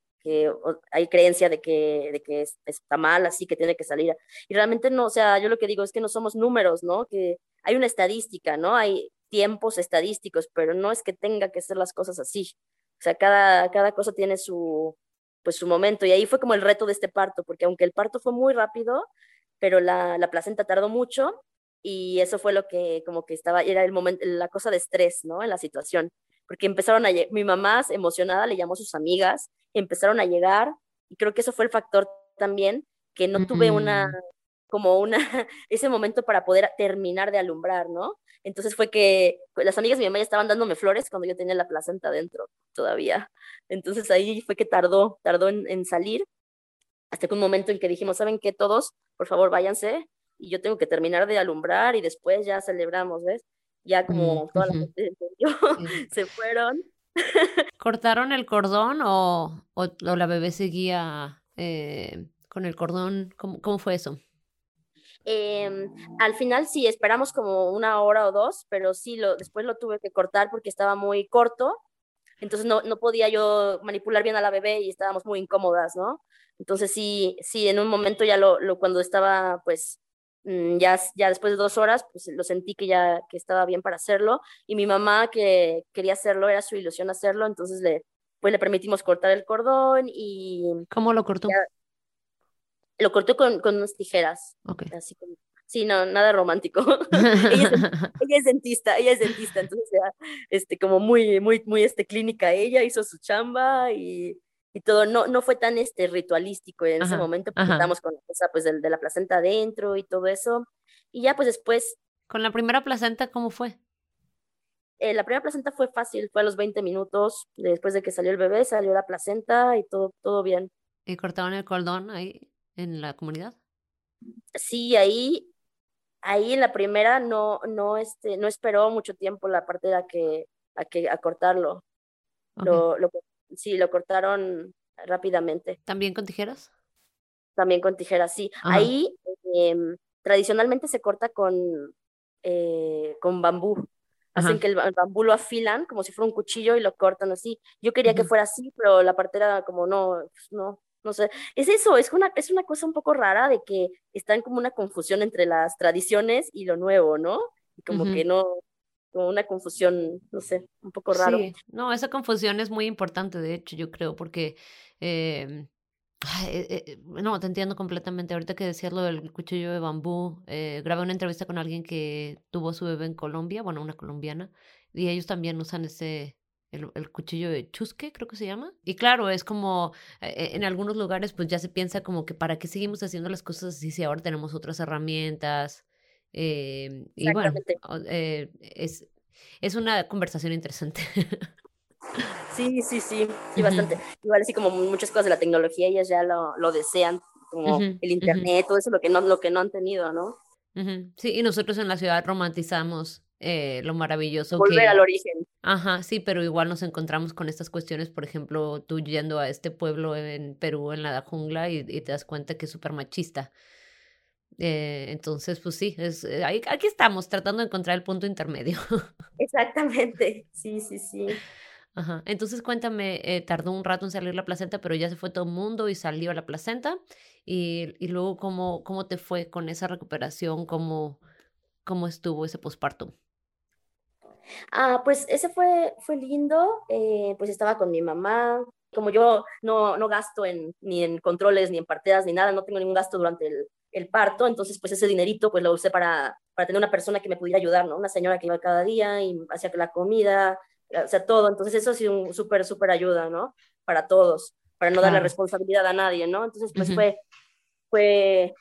[SPEAKER 2] hay creencia de que, de que está mal, así que tiene que salir. Y realmente no, o sea, yo lo que digo es que no somos números, ¿no? Que hay una estadística, ¿no? Hay tiempos estadísticos, pero no es que tenga que ser las cosas así. O sea, cada, cada cosa tiene su, pues su momento. Y ahí fue como el reto de este parto, porque aunque el parto fue muy rápido, pero la, la placenta tardó mucho y eso fue lo que como que estaba, era el momento, la cosa de estrés, ¿no? En la situación. Porque empezaron a, mi mamá emocionada le llamó a sus amigas, empezaron a llegar y creo que eso fue el factor también, que no tuve una, como una, ese momento para poder terminar de alumbrar, ¿no? Entonces fue que las amigas de mi mamá ya estaban dándome flores cuando yo tenía la placenta dentro todavía. Entonces ahí fue que tardó, tardó en, salir, hasta que un momento en que dijimos, ¿saben qué? Todos, por favor, váyanse y yo tengo que terminar de alumbrar y después ya celebramos, ¿ves? Ya como mm, toda la gente se fueron.
[SPEAKER 1] ¿Cortaron el cordón o, o, la bebé seguía eh, con el cordón? ¿Cómo, cómo fue eso?
[SPEAKER 2] Em, al final sí, esperamos como una hora o dos, pero sí, lo, después lo tuve que cortar porque estaba muy corto, entonces no, no podía yo manipular bien a la bebé y estábamos muy incómodas, ¿no? Entonces sí, sí, en un momento ya lo, lo cuando estaba pues mm, ya, ya después de dos horas, pues lo sentí que ya que estaba bien para hacerlo y mi mamá que quería hacerlo, era su ilusión hacerlo, entonces le, pues le permitimos cortar el cordón y...
[SPEAKER 1] ¿Cómo lo cortó?
[SPEAKER 2] Lo cortó con, con unas tijeras.
[SPEAKER 1] Okay.
[SPEAKER 2] Así como, sí, no, nada romántico. ella, es, dentista, ella es dentista, entonces ya, este, como muy, muy, muy, este, clínica ella, hizo su chamba y, y todo, no, no fue tan, este, ritualístico en ese momento, porque estábamos con la cosa, pues, de, de, la placenta adentro y todo eso, y ya, pues, después.
[SPEAKER 1] ¿Con la primera placenta cómo fue?
[SPEAKER 2] Eh, la primera placenta fue fácil, fue a los 20 minutos, después de que salió el bebé, salió la placenta y todo, todo bien.
[SPEAKER 1] ¿Y cortaban el cordón ahí? En la comunidad?
[SPEAKER 2] Sí, ahí, ahí en la primera no, no, este, no esperó mucho tiempo la parte a que, a que a cortarlo. Lo, lo, sí, lo cortaron rápidamente.
[SPEAKER 1] ¿También con tijeras?
[SPEAKER 2] También con tijeras, sí. Ahí em, tradicionalmente se corta con, eh, con bambú. Hacen que el, bambú lo afilan como si fuera un cuchillo y lo cortan así. Yo quería que fuera así, pero la partera como no, pues no, no sé, es eso, es una, es una cosa un poco rara de que está en como una confusión entre las tradiciones y lo nuevo, ¿no? Y como que no, como una confusión, no sé, un poco raro. Sí,
[SPEAKER 1] no, esa confusión es muy importante, de hecho, yo creo, porque... Eh, no, te entiendo completamente. Ahorita que decías lo del cuchillo de bambú, eh, grabé una entrevista con alguien que tuvo su bebé en Colombia, bueno, una colombiana, y ellos también usan ese, el, cuchillo de chusque, creo que se llama. Y claro, es como eh, en algunos lugares pues ya se piensa como que para qué seguimos haciendo las cosas así si ahora tenemos otras herramientas. Eh, y bueno, eh, es, es una conversación interesante.
[SPEAKER 2] Sí, sí, sí, sí, bastante. Igual así como muchas cosas de la tecnología, ellas ya lo, lo desean, como el internet, todo eso lo que no, lo que no han tenido, ¿no?
[SPEAKER 1] Sí, y nosotros en la ciudad romantizamos eh, lo maravilloso.
[SPEAKER 2] Volver al origen.
[SPEAKER 1] Ajá, sí, pero igual nos encontramos con estas cuestiones, por ejemplo, tú yendo a este pueblo en Perú, en la jungla, y, te das cuenta que es súper machista. Eh, entonces, pues sí, es, eh, aquí estamos tratando de encontrar el punto intermedio.
[SPEAKER 2] Exactamente, sí, sí, sí.
[SPEAKER 1] Ajá. Entonces cuéntame, eh, tardó un rato en salir la placenta, pero ya se fue todo el mundo y salió la placenta. Y, y luego, ¿cómo, ¿cómo te fue con esa recuperación? ¿Cómo, cómo estuvo ese posparto?
[SPEAKER 2] Ah, pues ese fue, fue lindo, eh, pues estaba con mi mamá, como yo no, no gasto en, ni en controles, ni en parteras, ni nada, no tengo ningún gasto durante el, el parto, entonces pues ese dinerito pues lo usé para, para tener una persona que me pudiera ayudar, ¿no? Una señora que iba cada día y hacía la comida, o sea, todo, entonces eso ha sido un súper, súper ayuda, ¿no? Para todos, para no darle responsabilidad a nadie, ¿no? Entonces pues fue, fue,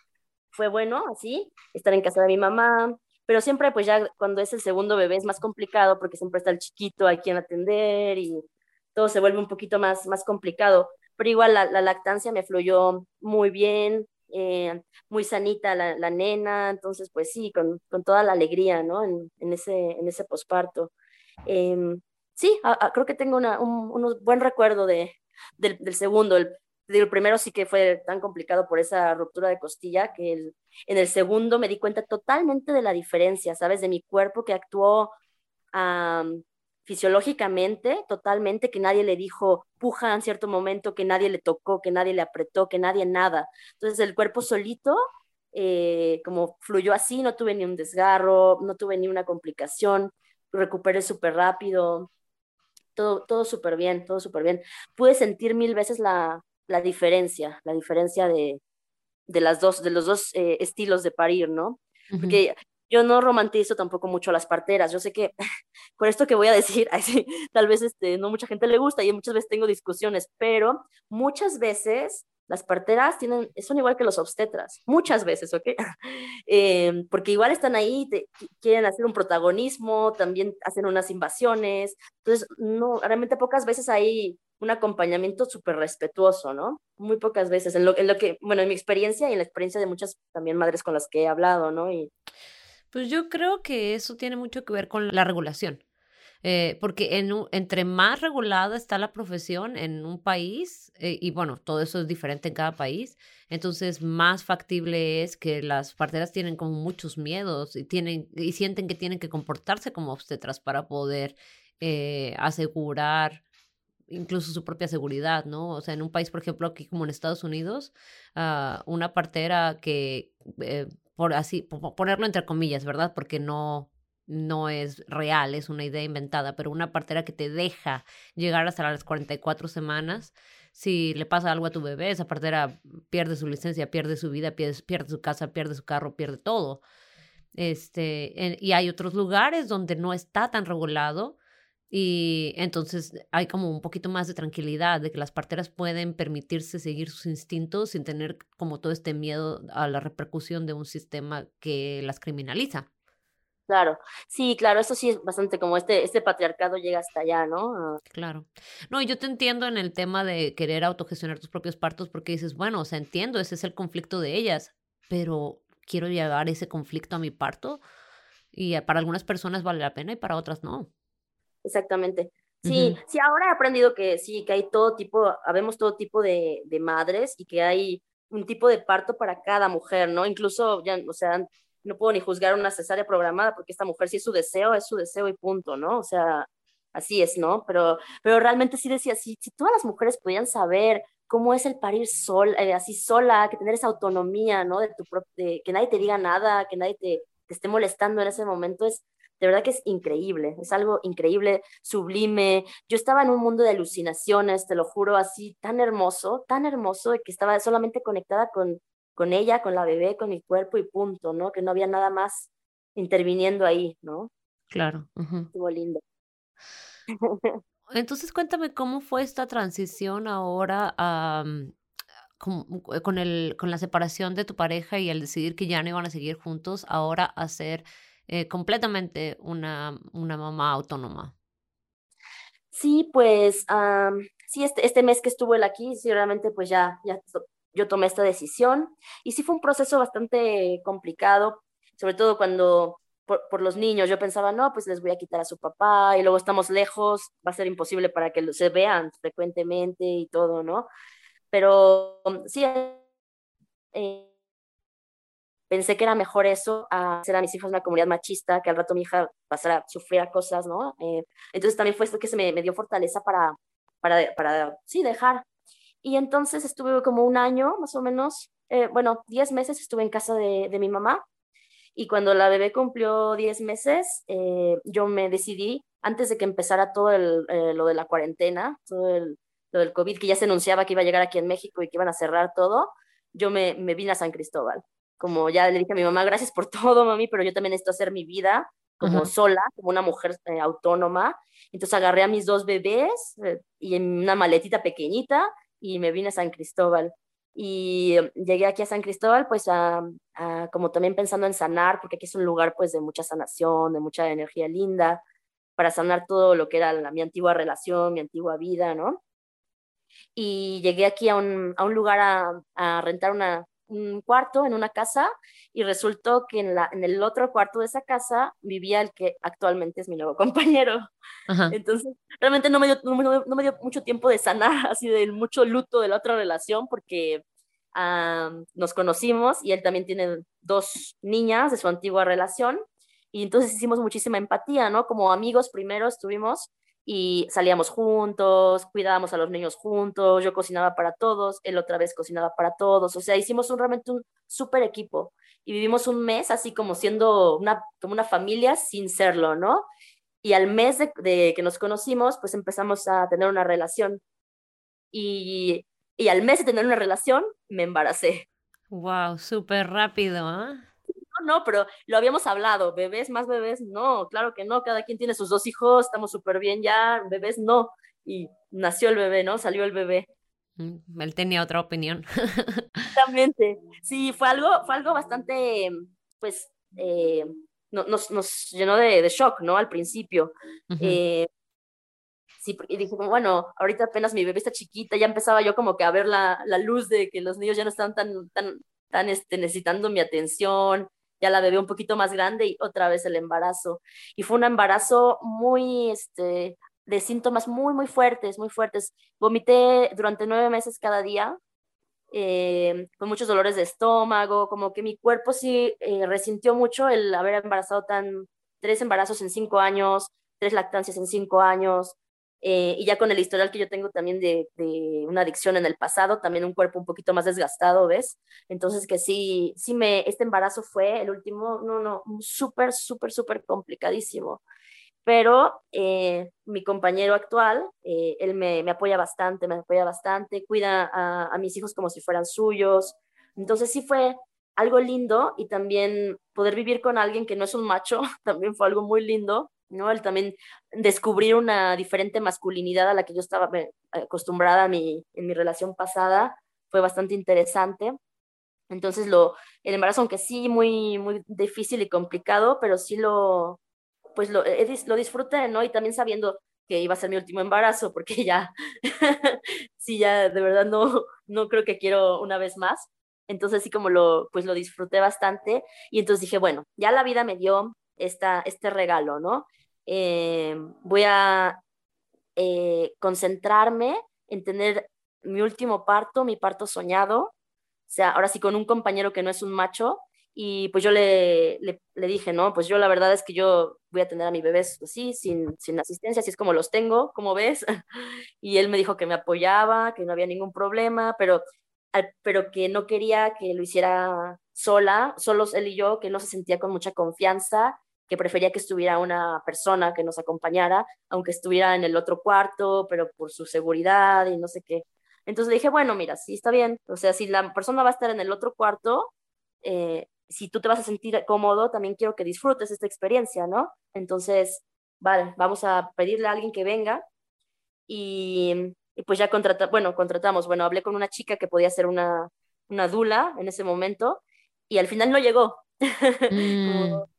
[SPEAKER 2] fue bueno así, estar en casa de mi mamá, pero siempre pues ya cuando es el segundo bebé es más complicado porque siempre está el chiquito a quien atender y todo se vuelve un poquito más, más complicado, pero igual la, lactancia me fluyó muy bien, eh, muy sanita la, la, nena, entonces pues sí, con, con toda la alegría, ¿no? En, en ese, en ese posparto. Em, sí, creo que tengo una, un, buen recuerdo de, del, del, segundo. El el primero sí que fue tan complicado por esa ruptura de costilla que en el segundo me di cuenta totalmente de la diferencia, ¿sabes? De mi cuerpo que actuó fisiológicamente, totalmente, que nadie le dijo puja en cierto momento, que nadie le tocó, que nadie le apretó, que nadie nada. Entonces el cuerpo solito, eh, como fluyó así, no tuve ni un desgarro, no tuve ni una complicación, recuperé súper rápido, todo, todo súper bien, todo súper bien. Pude sentir mil veces la, la diferencia, la diferencia de, de, las dos, de los dos eh, estilos de parir, ¿no? Porque yo no romantizo tampoco mucho las parteras. Yo sé que con esto que voy a decir, tal vez este, no mucha gente le gusta y muchas veces tengo discusiones, pero muchas veces las parteras tienen, son igual que los obstetras, muchas veces, ¿ok? Eh, porque igual están ahí, te, quieren hacer un protagonismo, también hacen unas invasiones, entonces, no, realmente pocas veces hay un acompañamiento súper respetuoso, ¿no? Muy pocas veces, en lo, en lo que, bueno, en mi experiencia y en la experiencia de muchas también madres con las que he hablado, ¿no? Y,
[SPEAKER 1] pues yo creo que eso tiene mucho que ver con la regulación. Eh, porque en entre más regulada está la profesión en un país, eh, y bueno, todo eso es diferente en cada país, entonces más factible es que las parteras tienen como muchos miedos y, tienen, y sienten que tienen que comportarse como obstetras para poder eh, asegurar incluso su propia seguridad, ¿no? O sea, en un país, por ejemplo, aquí como en Estados Unidos, uh, una partera que por así, ponerlo entre comillas, ¿verdad? Porque no, no es real, es una idea inventada, pero una partera que te deja llegar hasta las 44 semanas, si le pasa algo a tu bebé, esa partera pierde su licencia, pierde su vida, pierde, pierde su casa, pierde su carro, pierde todo. Este, y hay otros lugares donde no está tan regulado y entonces hay como un poquito más de tranquilidad, de que las parteras pueden permitirse seguir sus instintos sin tener como todo este miedo a la repercusión de un sistema que las criminaliza.
[SPEAKER 2] Claro, sí, claro, eso sí es bastante como este, este patriarcado llega hasta allá, ¿no? Ah.
[SPEAKER 1] Claro. No, yo te entiendo en el tema de querer autogestionar tus propios partos porque dices, bueno, o sea, entiendo, ese es el conflicto de ellas, pero quiero llevar ese conflicto a mi parto y para algunas personas vale la pena y para otras no
[SPEAKER 2] exactamente. Sí, sí, ahora he aprendido que sí, que hay todo tipo, habemos todo tipo de, de, madres y que hay un tipo de parto para cada mujer, ¿no? Incluso, ya, o sea, no puedo ni juzgar una cesárea programada porque esta mujer, si es su deseo, es su deseo y punto, ¿no? O sea, así es, ¿no? Pero, pero realmente sí decía, si, si todas las mujeres pudieran saber cómo es el parir sol, eh, así sola, que tener esa autonomía, ¿no? De tu de, que nadie te diga nada, que nadie te, te esté molestando en ese momento, es, de verdad que es increíble, es algo increíble, sublime. Yo estaba en un mundo de alucinaciones, te lo juro, así tan hermoso, tan hermoso, que estaba solamente conectada con, con ella, con la bebé, con mi cuerpo y punto, ¿no? Que no había nada más interviniendo ahí, ¿no?
[SPEAKER 1] Claro.
[SPEAKER 2] Estuvo lindo.
[SPEAKER 1] Entonces cuéntame cómo fue esta transición ahora con, el, con la separación de tu pareja y el decidir que ya no iban a seguir juntos, ahora hacer eh, completamente una, una mamá autónoma.
[SPEAKER 2] Sí, pues sí, este, este mes que estuvo él aquí, sí, realmente pues ya, ya yo tomé esta decisión y sí fue un proceso bastante complicado, sobre todo cuando por, por, los niños yo pensaba, no, pues les voy a quitar a su papá y luego estamos lejos, va a ser imposible para que se vean frecuentemente y todo, ¿no? Pero sí, eh, pensé que era mejor eso a hacer a mis hijos una comunidad machista, que al rato mi hija pasara a sufrir cosas, ¿no? Eh, entonces también fue esto que se me, me, dio fortaleza para, para, para, sí, dejar. Y entonces estuve como un año, más o menos, eh, bueno, 10 meses estuve en casa de, de, mi mamá. Y cuando la bebé cumplió 10 meses, eh, yo me decidí, antes de que empezara todo el, lo de la cuarentena, todo el, lo del COVID, que ya se anunciaba que iba a llegar aquí en México y que iban a cerrar todo, yo me, me vine a San Cristóbal como ya le dije a mi mamá, gracias por todo, mami, pero yo también necesito hacer mi vida como sola, como una mujer eh, autónoma. Entonces agarré a mis dos bebés eh, y en una maletita pequeñita y me vine a San Cristóbal. Y em, llegué aquí a San Cristóbal, pues a, como también pensando en sanar, porque aquí es un lugar pues de mucha sanación, de mucha energía linda, para sanar todo lo que era la, mi antigua relación, mi antigua vida, ¿no? Y llegué aquí a un, a un lugar a, a rentar una, un cuarto en una casa y resultó que en, la, en el otro cuarto de esa casa vivía el que actualmente es mi nuevo compañero. Entonces, realmente no me, dio, no, me dio mucho tiempo de sanar, así del mucho luto de la otra relación, porque nos conocimos y él también tiene dos niñas de su antigua relación y entonces hicimos muchísima empatía, ¿no? Como amigos primero estuvimos y salíamos juntos, cuidábamos a los niños juntos, yo cocinaba para todos, él otra vez cocinaba para todos, o sea, hicimos un, realmente un súper equipo y vivimos un mes así como siendo una, como una familia sin serlo, ¿no? Y al mes de, que nos conocimos, pues empezamos a tener una relación y, y al mes de tener una relación, me embaracé.
[SPEAKER 1] Wow, súper rápido, ¿ah?
[SPEAKER 2] No, pero lo habíamos hablado, bebés, más bebés, no, claro que no, cada quien tiene sus dos hijos, estamos súper bien ya, bebés no, y nació el bebé, ¿no? Salió el bebé.
[SPEAKER 1] Mm, él tenía otra opinión.
[SPEAKER 2] Exactamente, sí, fue algo, fue algo bastante, pues, eh, nos, nos, llenó de, shock, ¿no? Al principio. Eh, sí, y dije, bueno, ahorita apenas mi bebé está chiquita, ya empezaba yo como que a ver la, la luz de que los niños ya no estaban tan, tan, tan este, necesitando mi atención, ya la bebé un poquito más grande y otra vez el embarazo. Y fue un embarazo muy, este, de síntomas muy, muy fuertes, muy fuertes. Vomité durante nueve meses cada día, eh, con muchos dolores de estómago, como que mi cuerpo sí eh, resintió mucho el haber embarazado tan, tres embarazos en cinco años, tres lactancias en cinco años, eh, y ya con el historial que yo tengo también de, una adicción en el pasado, también un cuerpo un poquito más desgastado, ¿ves? Entonces que sí, sí me, este embarazo fue el último, no, no, súper, súper, súper complicadísimo. Pero eh, mi compañero actual, eh, él me, me, apoya bastante, me apoya bastante, cuida a, a mis hijos como si fueran suyos. Entonces sí fue algo lindo y también poder vivir con alguien que no es un macho, también fue algo muy lindo ¿no? El también descubrir una diferente masculinidad a la que yo estaba eh, acostumbrada mi, en mi relación pasada fue bastante interesante. Entonces, lo, el embarazo, aunque sí muy, muy difícil y complicado, pero sí lo, pues lo, lo disfruté, ¿no? Y también sabiendo que iba a ser mi último embarazo, porque ya, sí, ya de verdad no, no creo que quiero una vez más. Entonces sí como lo, pues lo disfruté bastante y entonces dije, bueno, ya la vida me dio esta, este regalo, ¿no? Eh, voy a eh, concentrarme en tener mi último parto, mi parto soñado, o sea, ahora sí con un compañero que no es un macho, y pues yo le, le, dije, no, pues yo la verdad es que yo voy a tener a mi bebé así, sin, sin asistencia, así es como los tengo, como ves, y él me dijo que me apoyaba, que no había ningún problema, pero, pero que no quería que lo hiciera sola, solos él y yo, que no se sentía con mucha confianza que prefería que estuviera una persona que nos acompañara, aunque estuviera en el otro cuarto, pero por su seguridad y no sé qué. Entonces dije, bueno, mira, sí está bien. O sea, si la persona va a estar en el otro cuarto, eh, si tú te vas a sentir cómodo, también quiero que disfrutes esta experiencia, ¿no? Entonces, vale, vamos a pedirle a alguien que venga y, pues ya contratamos, bueno, contratamos, bueno, hablé con una chica que podía ser una, una dula en ese momento y al final no llegó.
[SPEAKER 1] Mm.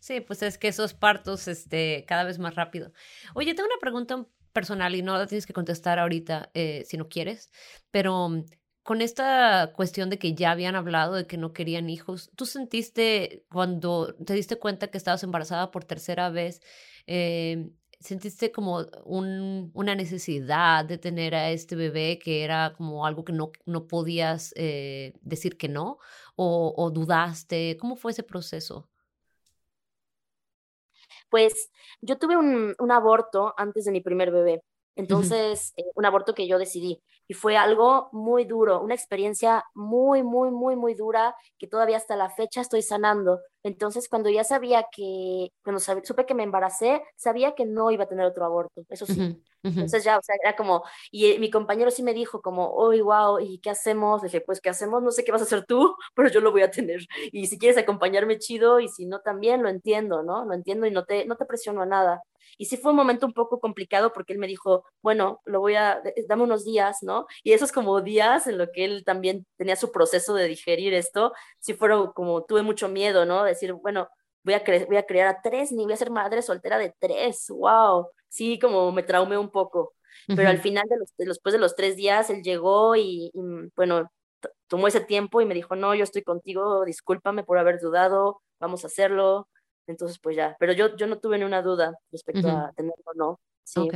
[SPEAKER 1] Sí, pues es que esos partos, este, cada vez más rápido. Oye, tengo una pregunta personal y no la tienes que contestar ahorita eh, si no quieres, pero mm, con esta cuestión de que ya habían hablado de que no querían hijos, ¿tú sentiste cuando te diste cuenta que estabas embarazada por tercera vez, eh, sentiste como un, una necesidad de tener a este bebé que era como algo que no, no podías eh, decir que no? O, ¿O dudaste? ¿Cómo fue ese proceso?
[SPEAKER 2] Pues yo tuve un, un aborto antes de mi primer bebé. Entonces, eh, un aborto que yo decidí. Y fue algo muy duro, una experiencia muy, muy, muy, muy dura que todavía hasta la fecha estoy sanando. Entonces, cuando ya sabía que, cuando supe que me embaracé, sabía que no iba a tener otro aborto, eso sí. Entonces ya, o sea, era como, y eh, mi compañero sí me dijo como, oh, wow, ¿y qué hacemos? Le dije, pues, ¿qué hacemos? No sé qué vas a hacer tú, pero yo lo voy a tener. Y si quieres acompañarme, chido, y si no, también lo entiendo, ¿no? Lo entiendo y no te, no te presiono a nada. Y sí fue un momento un poco complicado porque él me dijo, bueno, lo voy a, dame unos días, ¿no? Y esos como días en lo que él también tenía su proceso de digerir esto, sí fueron como, tuve mucho miedo, ¿no? Decir, bueno, voy a, voy a crear a tres, ni voy a ser madre soltera de tres, wow. Sí, como me traumé un poco. Pero al final, de los, después de los tres días, él llegó y, bueno, tomó ese tiempo y me dijo, no, yo estoy contigo, discúlpame por haber dudado, vamos a hacerlo. Entonces, pues ya, pero yo, yo no tuve ni una duda respecto a tenerlo o no. Sí.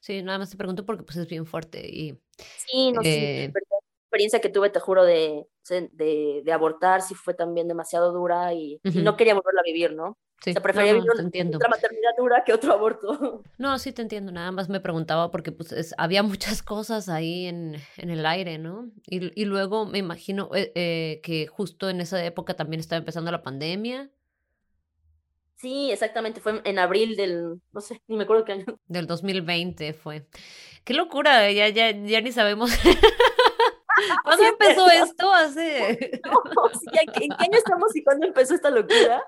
[SPEAKER 1] Sí, nada más te pregunto porque pues es bien fuerte y...
[SPEAKER 2] Sí, no sé, eh, la experiencia que tuve, te juro, de, de, de, abortar sí fue también demasiado dura y, no quería volverla a vivir, ¿no? Sí, o prefería vivir otra maternidad dura que otro aborto.
[SPEAKER 1] No, sí te entiendo, nada más me preguntaba porque pues había muchas cosas ahí en, en el aire, ¿no? Y, y luego me imagino eh, eh, que justo en esa época también estaba empezando la pandemia.
[SPEAKER 2] Sí, exactamente, fue en abril del, no sé, ni me acuerdo qué año.
[SPEAKER 1] Del 2020 fue. Qué locura, ya, ya, ya ni sabemos. ¿Cuándo empezó esto? Hace...
[SPEAKER 2] ¿En qué año estamos y cuándo empezó esta locura?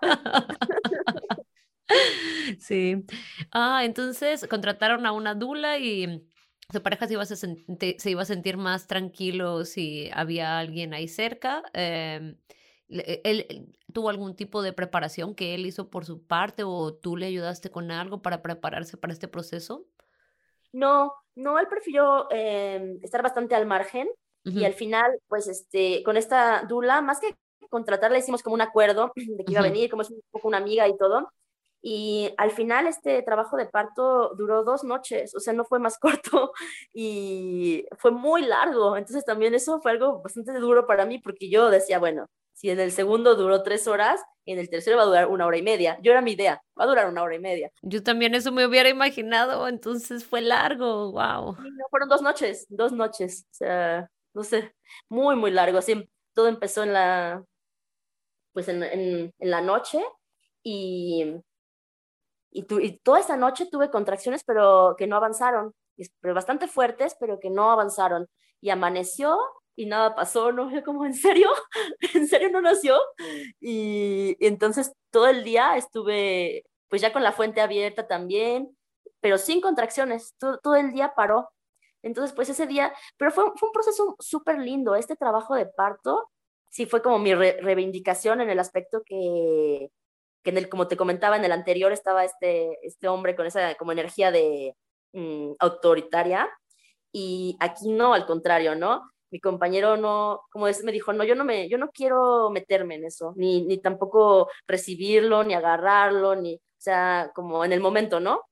[SPEAKER 1] Sí. Ah, entonces contrataron a una dula y su pareja se iba, a se iba a sentir más tranquilo si había alguien ahí cerca. ¿Él tuvo algún tipo de preparación que él hizo por su parte o tú le ayudaste con algo para prepararse para este proceso?
[SPEAKER 2] No, no, él prefirió em, estar bastante al margen y al final, pues, este, con esta Dula, más que contratarla, hicimos como un acuerdo de que iba a venir, como es un poco una amiga y todo. Y al final este trabajo de parto duró dos noches, o sea, no fue más corto y fue muy largo. Entonces también eso fue algo bastante duro para mí porque yo decía, bueno, si en el segundo duró tres horas, en el tercero va a durar una hora y media. Yo era mi idea, va a durar una hora y media.
[SPEAKER 1] Yo también eso me hubiera imaginado, entonces fue largo, wow.
[SPEAKER 2] no, fueron dos noches, dos noches, o sea, no sé, muy, muy largo. Así, todo empezó en la, pues en, en, la noche y, y, y, toda esa noche tuve contracciones, pero que no avanzaron, pero bastante fuertes, pero que no avanzaron. Y amaneció y nada pasó, ¿no? Yo como, ¿en serio? ¿En serio no nació? Y, y entonces todo el día estuve, pues ya con la fuente abierta también, pero sin contracciones, todo, todo el día paró entonces, pues ese día, pero fue, fue un proceso súper lindo. Este trabajo de parto, sí fue como mi reivindicación en el aspecto que, que en el, como te comentaba, en el anterior estaba este, este hombre con esa como energía de mm, autoritaria y aquí no, al contrario, ¿no? Mi compañero no, como es, me dijo, no, yo no me, yo no quiero meterme en eso, ni, ni tampoco recibirlo, ni agarrarlo, ni, o sea, como en el momento, ¿no?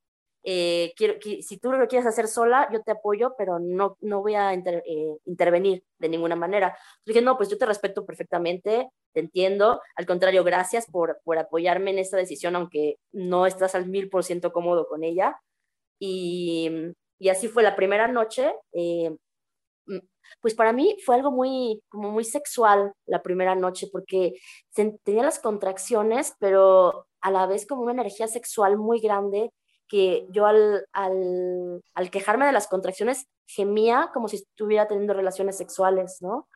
[SPEAKER 2] eh, quiero, si tú lo quieres hacer sola, yo te apoyo, pero no, no voy a eh, intervenir de ninguna manera. dije, no, pues yo te respeto perfectamente, te entiendo, al contrario, gracias por, por apoyarme en esta decisión, aunque no estás al mil por ciento cómodo con ella. Y, y, así fue la primera noche. Eh, pues para mí fue algo muy, como muy sexual la primera noche, porque tenía las contracciones, pero a la vez como una energía sexual muy grande que yo al, al, al, quejarme de las contracciones gemía como si estuviera teniendo relaciones sexuales, ¿no?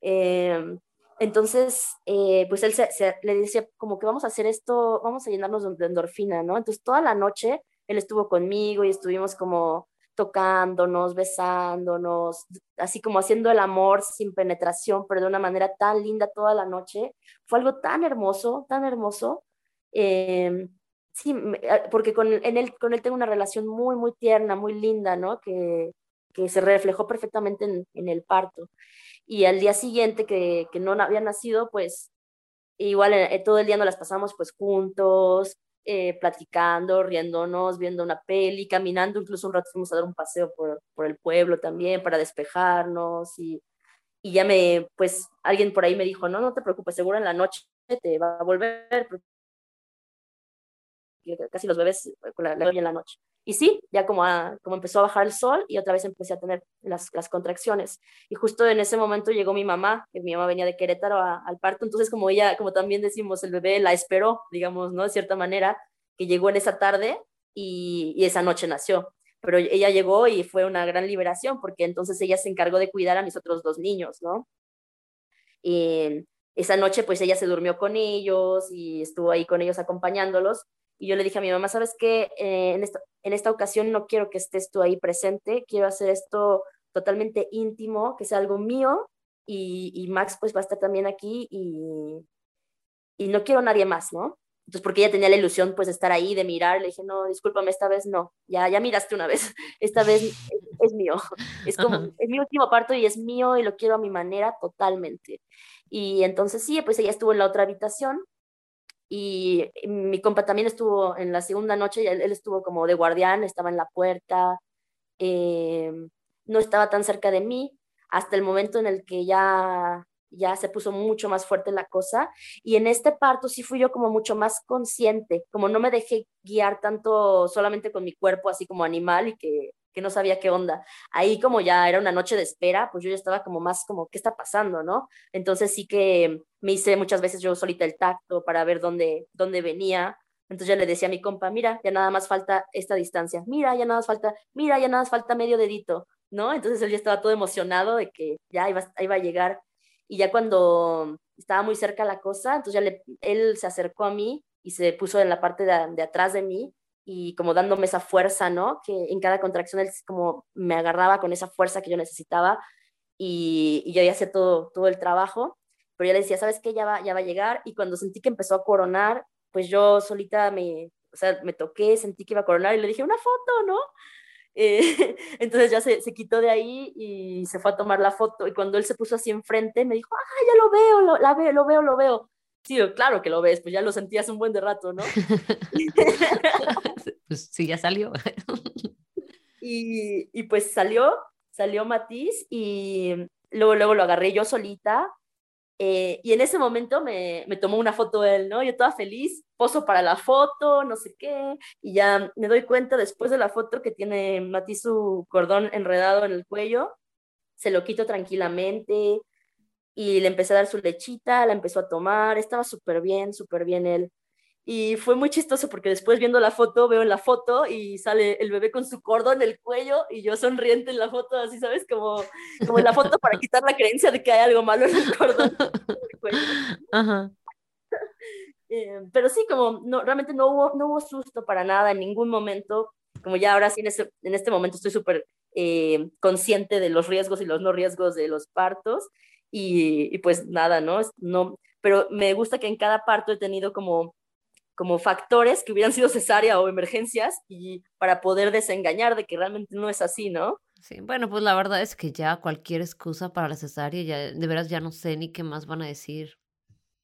[SPEAKER 2] Eh, entonces, eh, pues él se, le decía como que vamos a hacer esto, vamos a llenarnos de endorfina, ¿no? Entonces toda la noche él estuvo conmigo y estuvimos como tocándonos, besándonos, así como haciendo el amor sin penetración, pero de una manera tan linda toda la noche. Fue algo tan hermoso, tan hermoso. Eh, sí, ah, porque con, él, con él tengo una relación muy, muy tierna, muy linda, ¿no? Que, que se reflejó perfectamente en, en, el parto. Y al día siguiente que, que no había nacido, pues igual eh, todo el día nos las pasamos pues juntos, eh, platicando, riéndonos, viendo una peli, caminando, incluso un rato fuimos a dar un paseo por, por el pueblo también para despejarnos y, y ya me, pues alguien por ahí me dijo, no, no te preocupes, seguro en la noche te va a volver, casi los bebés eh, con la, la en la noche. Y sí, ya como, como empezó a bajar el sol y otra vez empecé a tener las, las, contracciones. Y justo en ese momento llegó mi mamá, que mi mamá venía de Querétaro al parto, entonces como ella, como también decimos, el bebé la esperó, digamos, ¿no? De cierta manera, que llegó en esa tarde y, y esa noche nació. Pero ella llegó y fue una gran liberación porque entonces ella se encargó de cuidar a mis otros dos niños, ¿no? Y esa noche pues ella se durmió con ellos y estuvo ahí con ellos acompañándolos y yo le dije a mi mamá, ¿sabes qué? Eh, en, esta, en esta ocasión no quiero que estés tú ahí presente, quiero hacer esto totalmente íntimo, que sea algo mío y, y Max pues va a estar también aquí y, y no quiero a nadie más, ¿no? Entonces, porque ella tenía la ilusión pues de estar ahí, de mirar, le dije, no, discúlpame, esta vez no, ya, ya miraste una vez, esta vez es mío. Es como, es mi último parto y es mío y lo quiero a mi manera totalmente. Y entonces sí, pues ella estuvo en la otra habitación y mi compa también estuvo en la segunda noche, él, él estuvo como de guardián, estaba en la puerta, eh, no estaba tan cerca de mí hasta el momento en el que ya ya se puso mucho más fuerte la cosa y en este parto sí fui yo como mucho más consciente, como no me dejé guiar tanto solamente con mi cuerpo así como animal y que, que no sabía qué onda. Ahí como ya era una noche de espera, pues yo ya estaba como más como, ¿qué está pasando, no? Entonces sí que me hice muchas veces yo solita el tacto para ver dónde, dónde venía. Entonces ya le decía a mi compa, mira, ya nada más falta esta distancia, mira, ya nada más falta, mira, ya nada más falta medio dedito, ¿no? Entonces él ya estaba todo emocionado de que ya iba, iba a llegar y ya cuando estaba muy cerca la cosa, entonces ya él se acercó a mí y se puso en la parte de, de, atrás de mí y como dándome esa fuerza, ¿no? Que en cada contracción él como me agarraba con esa fuerza que yo necesitaba y, y yo ya hacía todo, todo el trabajo, pero ya le decía, ¿sabes qué? Ya va, ya va a llegar y cuando sentí que empezó a coronar, pues yo solita me, o sea, me toqué, sentí que iba a coronar y le dije, una foto, ¿no? Eh, entonces ya se, se, quitó de ahí y se fue a tomar la foto. Y cuando él se puso así enfrente, me dijo, ah, ya lo veo, lo, la veo, lo veo, lo veo. Sí, claro que lo ves, pues ya lo sentías un buen de rato, ¿no?
[SPEAKER 1] pues sí, ya salió.
[SPEAKER 2] y, y pues salió, salió Matiz y luego, luego lo agarré yo solita eh, y en ese momento me, me, tomó una foto él, ¿no? Yo toda feliz, poso para la foto, no sé qué, y ya me doy cuenta después de la foto que tiene Mati su cordón enredado en el cuello, se lo quito tranquilamente y le empecé a dar su lechita, la empezó a tomar, estaba súper bien, súper bien él. Y fue muy chistoso porque después viendo la foto, veo en la foto y sale el bebé con su cordón en el cuello y yo sonriente en la foto, así, ¿sabes? Como, como en la foto para quitar la creencia de que hay algo malo en el cordón. cuello. Ajá. Eh, pero sí, como no, realmente no hubo, no hubo susto para nada en ningún momento. Como ya ahora sí en, ese, en este momento estoy súper eh, consciente de los riesgos y los no riesgos de los partos. Y, y pues nada, ¿no? no pero me gusta que en cada parto he tenido como como factores que hubieran sido cesárea o emergencias y para poder desengañar de que realmente no es así, ¿no?
[SPEAKER 1] Sí, bueno, pues la verdad es que ya cualquier excusa para la cesárea, ya de veras ya no sé ni qué más van a decir.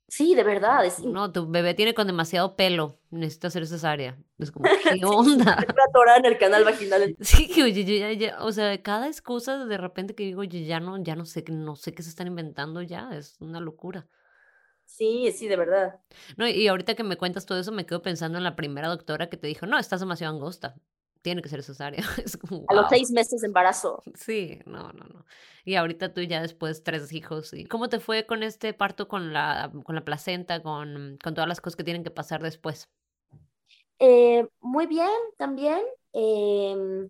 [SPEAKER 2] Sí, de verdad. Es...
[SPEAKER 1] No, tu bebé tiene con demasiado pelo, necesita hacer cesárea. Es como, ¿qué onda?
[SPEAKER 2] Una en el canal vaginal.
[SPEAKER 1] Sí, que oye, ya, ya, o sea, cada excusa de repente que digo, oye, ya no, ya no sé, no sé qué se están inventando ya, es una locura.
[SPEAKER 2] Sí, sí, de verdad.
[SPEAKER 1] No, y ahorita que me cuentas todo eso, me quedo pensando en la primera doctora que te dijo, no, estás demasiado angosta, tiene que ser cesárea. Es como,
[SPEAKER 2] A los seis meses de embarazo.
[SPEAKER 1] Sí, no, no, no. Y ahorita tú ya después tres hijos. ¿Y cómo te fue con este parto, con la, con la placenta, con, con todas las cosas que tienen que pasar después?
[SPEAKER 2] Eh, muy bien, también. Eh,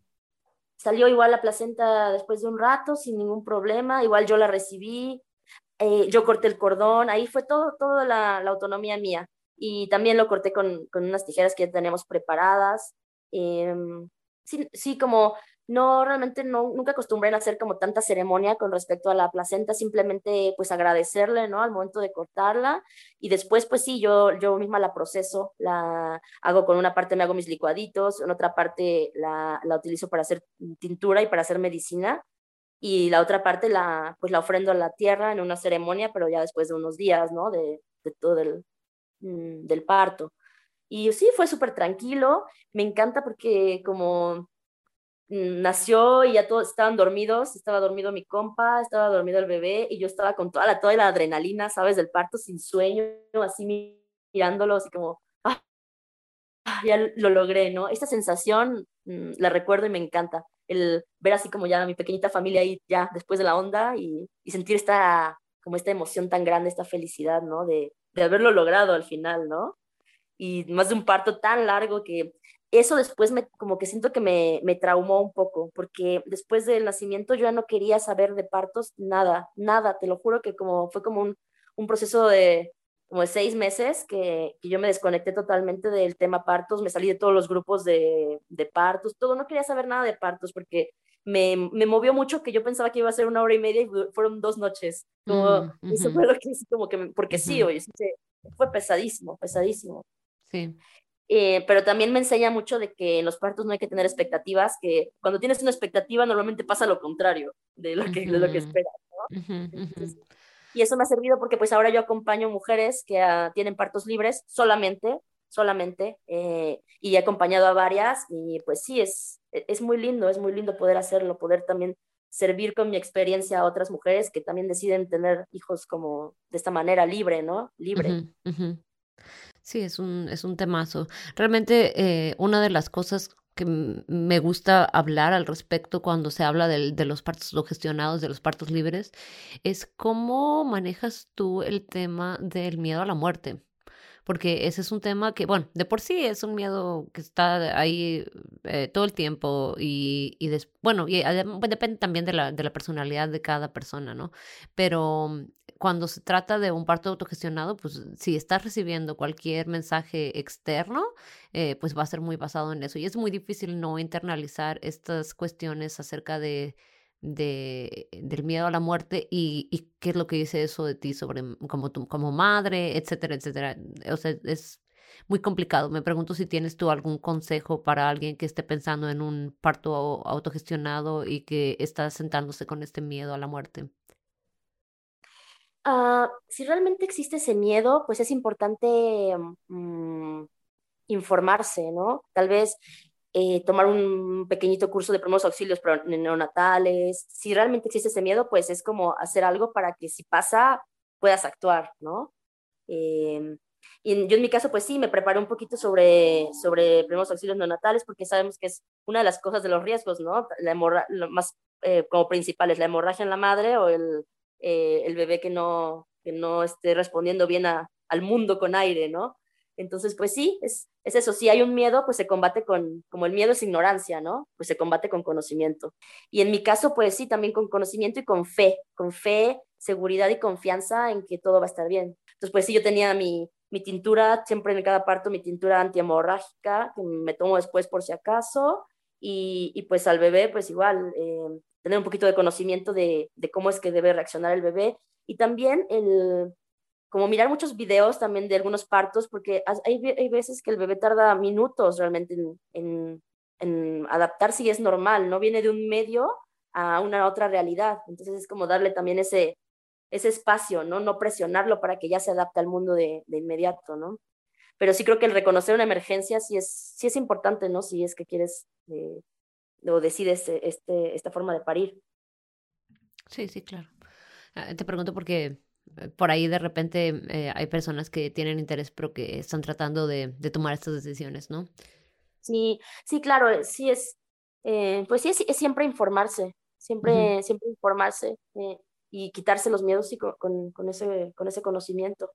[SPEAKER 2] salió igual la placenta después de un rato, sin ningún problema. Igual yo la recibí. Eh, yo corté el cordón, ahí fue todo, toda la, la, autonomía mía. Y también lo corté con, con unas tijeras que ya tenemos preparadas. Eh, sí, sí, como no, realmente no, nunca acostumbré a hacer como tanta ceremonia con respecto a la placenta, simplemente pues agradecerle, ¿no? Al momento de cortarla y después pues sí, yo, yo misma la proceso, la hago con una parte me hago mis licuaditos, en otra parte la, la utilizo para hacer tintura y para hacer medicina y la otra parte la, pues la ofrendo a la tierra en una ceremonia, pero ya después de unos días, ¿no? De, de todo el, mm, del parto. Y sí, fue súper tranquilo, me encanta porque como nació y ya todos estaban dormidos, estaba dormido mi compa, estaba dormido el bebé y yo estaba con toda la, toda la adrenalina, ¿sabes? Del parto sin sueño, así mirándolo, así como, ah, ya lo logré, ¿no? Esta sensación mm, la recuerdo y me encanta el ver así como ya mi pequeñita familia ahí ya después de la onda y, y sentir esta, como esta emoción tan grande, esta felicidad, ¿no? De, de haberlo logrado al final, ¿no? Y más de un parto tan largo que eso después me, como que siento que me, me traumó un poco, porque después del nacimiento yo ya no quería saber de partos nada, nada, te lo juro que como fue como un, un proceso de, como de seis meses que, que, yo me desconecté totalmente del tema partos, me salí de todos los grupos de, de partos, todo, no quería saber nada de partos porque me, me, movió mucho que yo pensaba que iba a ser una hora y media y fueron dos noches. Como, mm, Eso fue lo que como que, porque uh -huh. sí, oye, fue pesadísimo, pesadísimo.
[SPEAKER 1] Sí.
[SPEAKER 2] eh, pero también me enseña mucho de que en los partos no hay que tener expectativas, que cuando tienes una expectativa normalmente pasa lo contrario de lo que, de lo que esperas, y eso me ha servido porque pues ahora yo acompaño mujeres que ah, tienen partos libres solamente, solamente, eh, y he acompañado a varias y pues sí, es, es muy lindo, es muy lindo poder hacerlo, poder también servir con mi experiencia a otras mujeres que también deciden tener hijos como de esta manera libre, ¿no? Libre.
[SPEAKER 1] Sí, es un, es un temazo. Realmente eh, una de las cosas que me gusta hablar al respecto cuando se habla de, los partos no gestionados, de los partos libres, es cómo manejas tú el tema del miedo a la muerte porque ese es un tema que, bueno, de por sí es un miedo que está ahí eh, todo el tiempo y, bueno, y depende también de la, de la personalidad de cada persona, ¿no? Pero cuando se trata de un parto autogestionado, pues si estás recibiendo cualquier mensaje externo, eh, pues va a ser muy basado en eso. Y es muy difícil no internalizar estas cuestiones acerca de de, del miedo a la muerte y, qué es lo que dice eso de ti sobre como, tu, como madre, etcétera, etcétera. O sea, es muy complicado. Me pregunto si tienes tú algún consejo para alguien que esté pensando en un parto autogestionado y que está sentándose con este miedo a la muerte.
[SPEAKER 2] Uh, si realmente existe ese miedo, pues es importante mm, informarse, ¿no? Tal vez eh, tomar un pequeñito curso de primeros auxilios neonatales. Si realmente existe ese miedo, pues es como hacer algo para que si pasa, puedas actuar, ¿no? Eh, y yo en mi caso, pues sí, me preparé un poquito sobre, sobre primeros auxilios neonatales porque sabemos que es una de las cosas de los riesgos, ¿no? La hemorragia, lo más eh, como principal es la hemorragia en la madre o el, el bebé que no, que no esté respondiendo bien a, al mundo con aire, ¿no? Entonces, pues sí, es, es eso. Si hay un miedo, pues se combate con, como el miedo es ignorancia, ¿no? Pues se combate con conocimiento. Y en mi caso, pues sí, también con conocimiento y con fe, con fe, seguridad y confianza en que todo va a estar bien. Entonces, pues sí, yo tenía mi, mi tintura, siempre en cada parto, mi tintura antihemorrágica, que me tomo después por si acaso. Y, y pues al bebé, pues igual, eh, tener un poquito de conocimiento de, de cómo es que debe reaccionar el bebé. Y también el, como mirar muchos videos también de algunos partos, porque hay, hay veces que el bebé tarda minutos realmente en, en, en, adaptarse y es normal, ¿no? Viene de un medio a una otra realidad. Entonces es como darle también ese, ese espacio, ¿no? No presionarlo para que ya se adapte al mundo de, de inmediato, ¿no? Pero sí creo que el reconocer una emergencia sí es, sí es importante, ¿no? Si es que quieres eh, o decides eh, este, esta forma de parir.
[SPEAKER 1] Sí, sí, claro. Ah, te pregunto porque por ahí de repente eh, hay personas que tienen interés pero que están tratando de, de, tomar estas decisiones, ¿no?
[SPEAKER 2] Sí, sí, claro, eh, sí es, eh, pues sí es, siempre informarse, siempre, siempre informarse eh, y quitarse los miedos y con, con, con, ese, con ese conocimiento.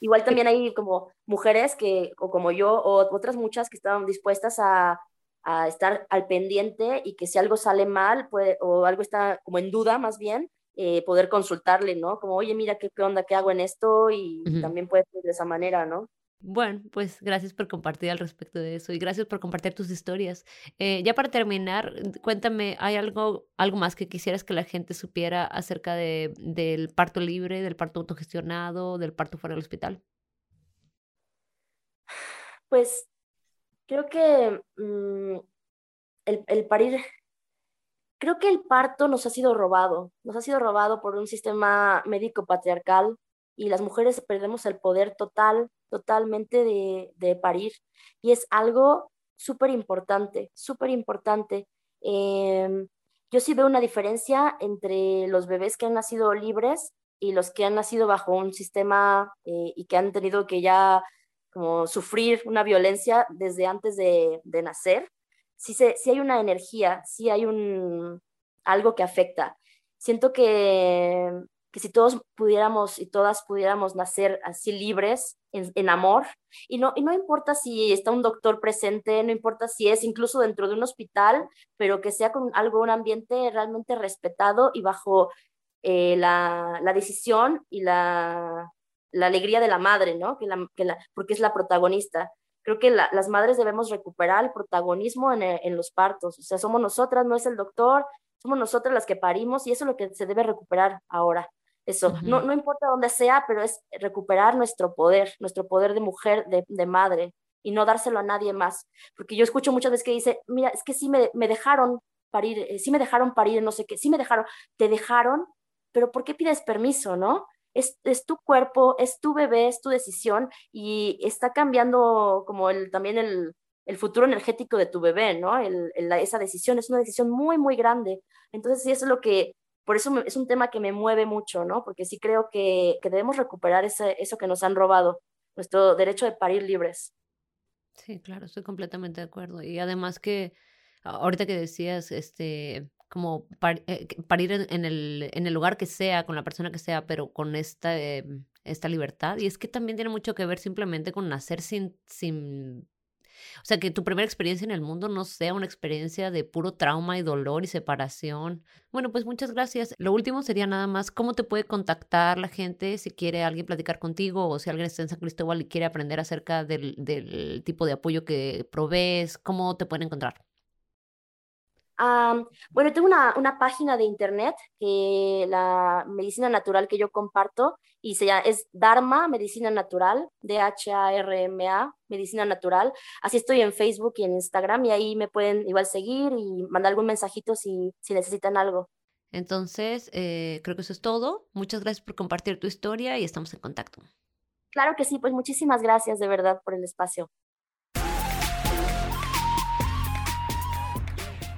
[SPEAKER 2] Igual también hay como mujeres que, o como yo, o otras muchas que estaban dispuestas a, a estar al pendiente y que si algo sale mal puede, o algo está como en duda más bien, eh, poder consultarle, ¿no? Como, oye, mira qué, qué onda, qué hago en esto y también puede ser de esa manera, ¿no?
[SPEAKER 1] Bueno, pues gracias por compartir al respecto de eso y gracias por compartir tus historias. Eh, ya para terminar, cuéntame, ¿hay algo, algo más que quisieras que la gente supiera acerca de, del parto libre, del parto autogestionado, del parto fuera del hospital?
[SPEAKER 2] Pues creo que mm, el, el, parir creo que el parto nos ha sido robado, nos ha sido robado por un sistema médico patriarcal y las mujeres perdemos el poder total, totalmente de, de parir. Y es algo súper importante, súper importante. Eh, yo sí veo una diferencia entre los bebés que han nacido libres y los que han nacido bajo un sistema eh, y que han tenido que ya como sufrir una violencia desde antes de, de nacer sí, se, hay una energía, sí hay un, algo que afecta. Siento que, que si todos pudiéramos y todas pudiéramos nacer así libres, en, amor, y no, y no importa si está un doctor presente, no importa si es incluso dentro de un hospital, pero que sea con algo, un ambiente realmente respetado y bajo eh, la, la, decisión y la, la, alegría de la madre, ¿no? Que la, que la, porque es la protagonista creo que la, las madres debemos recuperar el protagonismo en, en, los partos. O sea, somos nosotras, no es el doctor, somos nosotras las que parimos y eso es lo que se debe recuperar ahora. Eso, uh -huh. no, no importa dónde sea, pero es recuperar nuestro poder, nuestro poder de mujer, de, de madre, y no dárselo a nadie más. Porque yo escucho muchas veces que dice, mira, es que sí me, me dejaron parir, eh, sí me dejaron parir, no sé qué, sí me dejaron, te dejaron, pero ¿por qué pides permiso, no? Es, es, tu cuerpo, es tu bebé, es tu decisión y está cambiando como el, también el, el futuro energético de tu bebé, ¿no? El, esa decisión es una decisión muy, muy grande. Entonces, sí, eso es lo que, por eso es un tema que me mueve mucho, ¿no? Porque sí creo que, que debemos recuperar ese, eso que nos han robado, nuestro derecho de parir libres.
[SPEAKER 1] Sí, claro, estoy completamente de acuerdo. Y además que ahorita que decías, este, como eh, parir en, el, en el lugar que sea, con la persona que sea, pero con esta, em, esta libertad. Y es que también tiene mucho que ver simplemente con nacer sin, sin o sea, que tu primera experiencia en el mundo no sea una experiencia de puro trauma y dolor y separación. Bueno, pues muchas gracias. Lo último sería nada más cómo te puede contactar la gente si quiere alguien platicar contigo o si alguien está en San Cristóbal y quiere aprender acerca del, del tipo de apoyo que provees, ¿cómo te pueden encontrar?
[SPEAKER 2] Bueno, tengo una, una, página de internet que la medicina natural que yo comparto y se llama, es Dharma Medicina Natural, D-H-A-R-M-A, Medicina Natural. Así estoy en Facebook y en Instagram y ahí me pueden igual seguir y mandar algún mensajito si, si necesitan algo.
[SPEAKER 1] Entonces, eh, creo que eso es todo. Muchas gracias por compartir tu historia y estamos en contacto.
[SPEAKER 2] Claro que sí, pues muchísimas gracias de verdad por el espacio.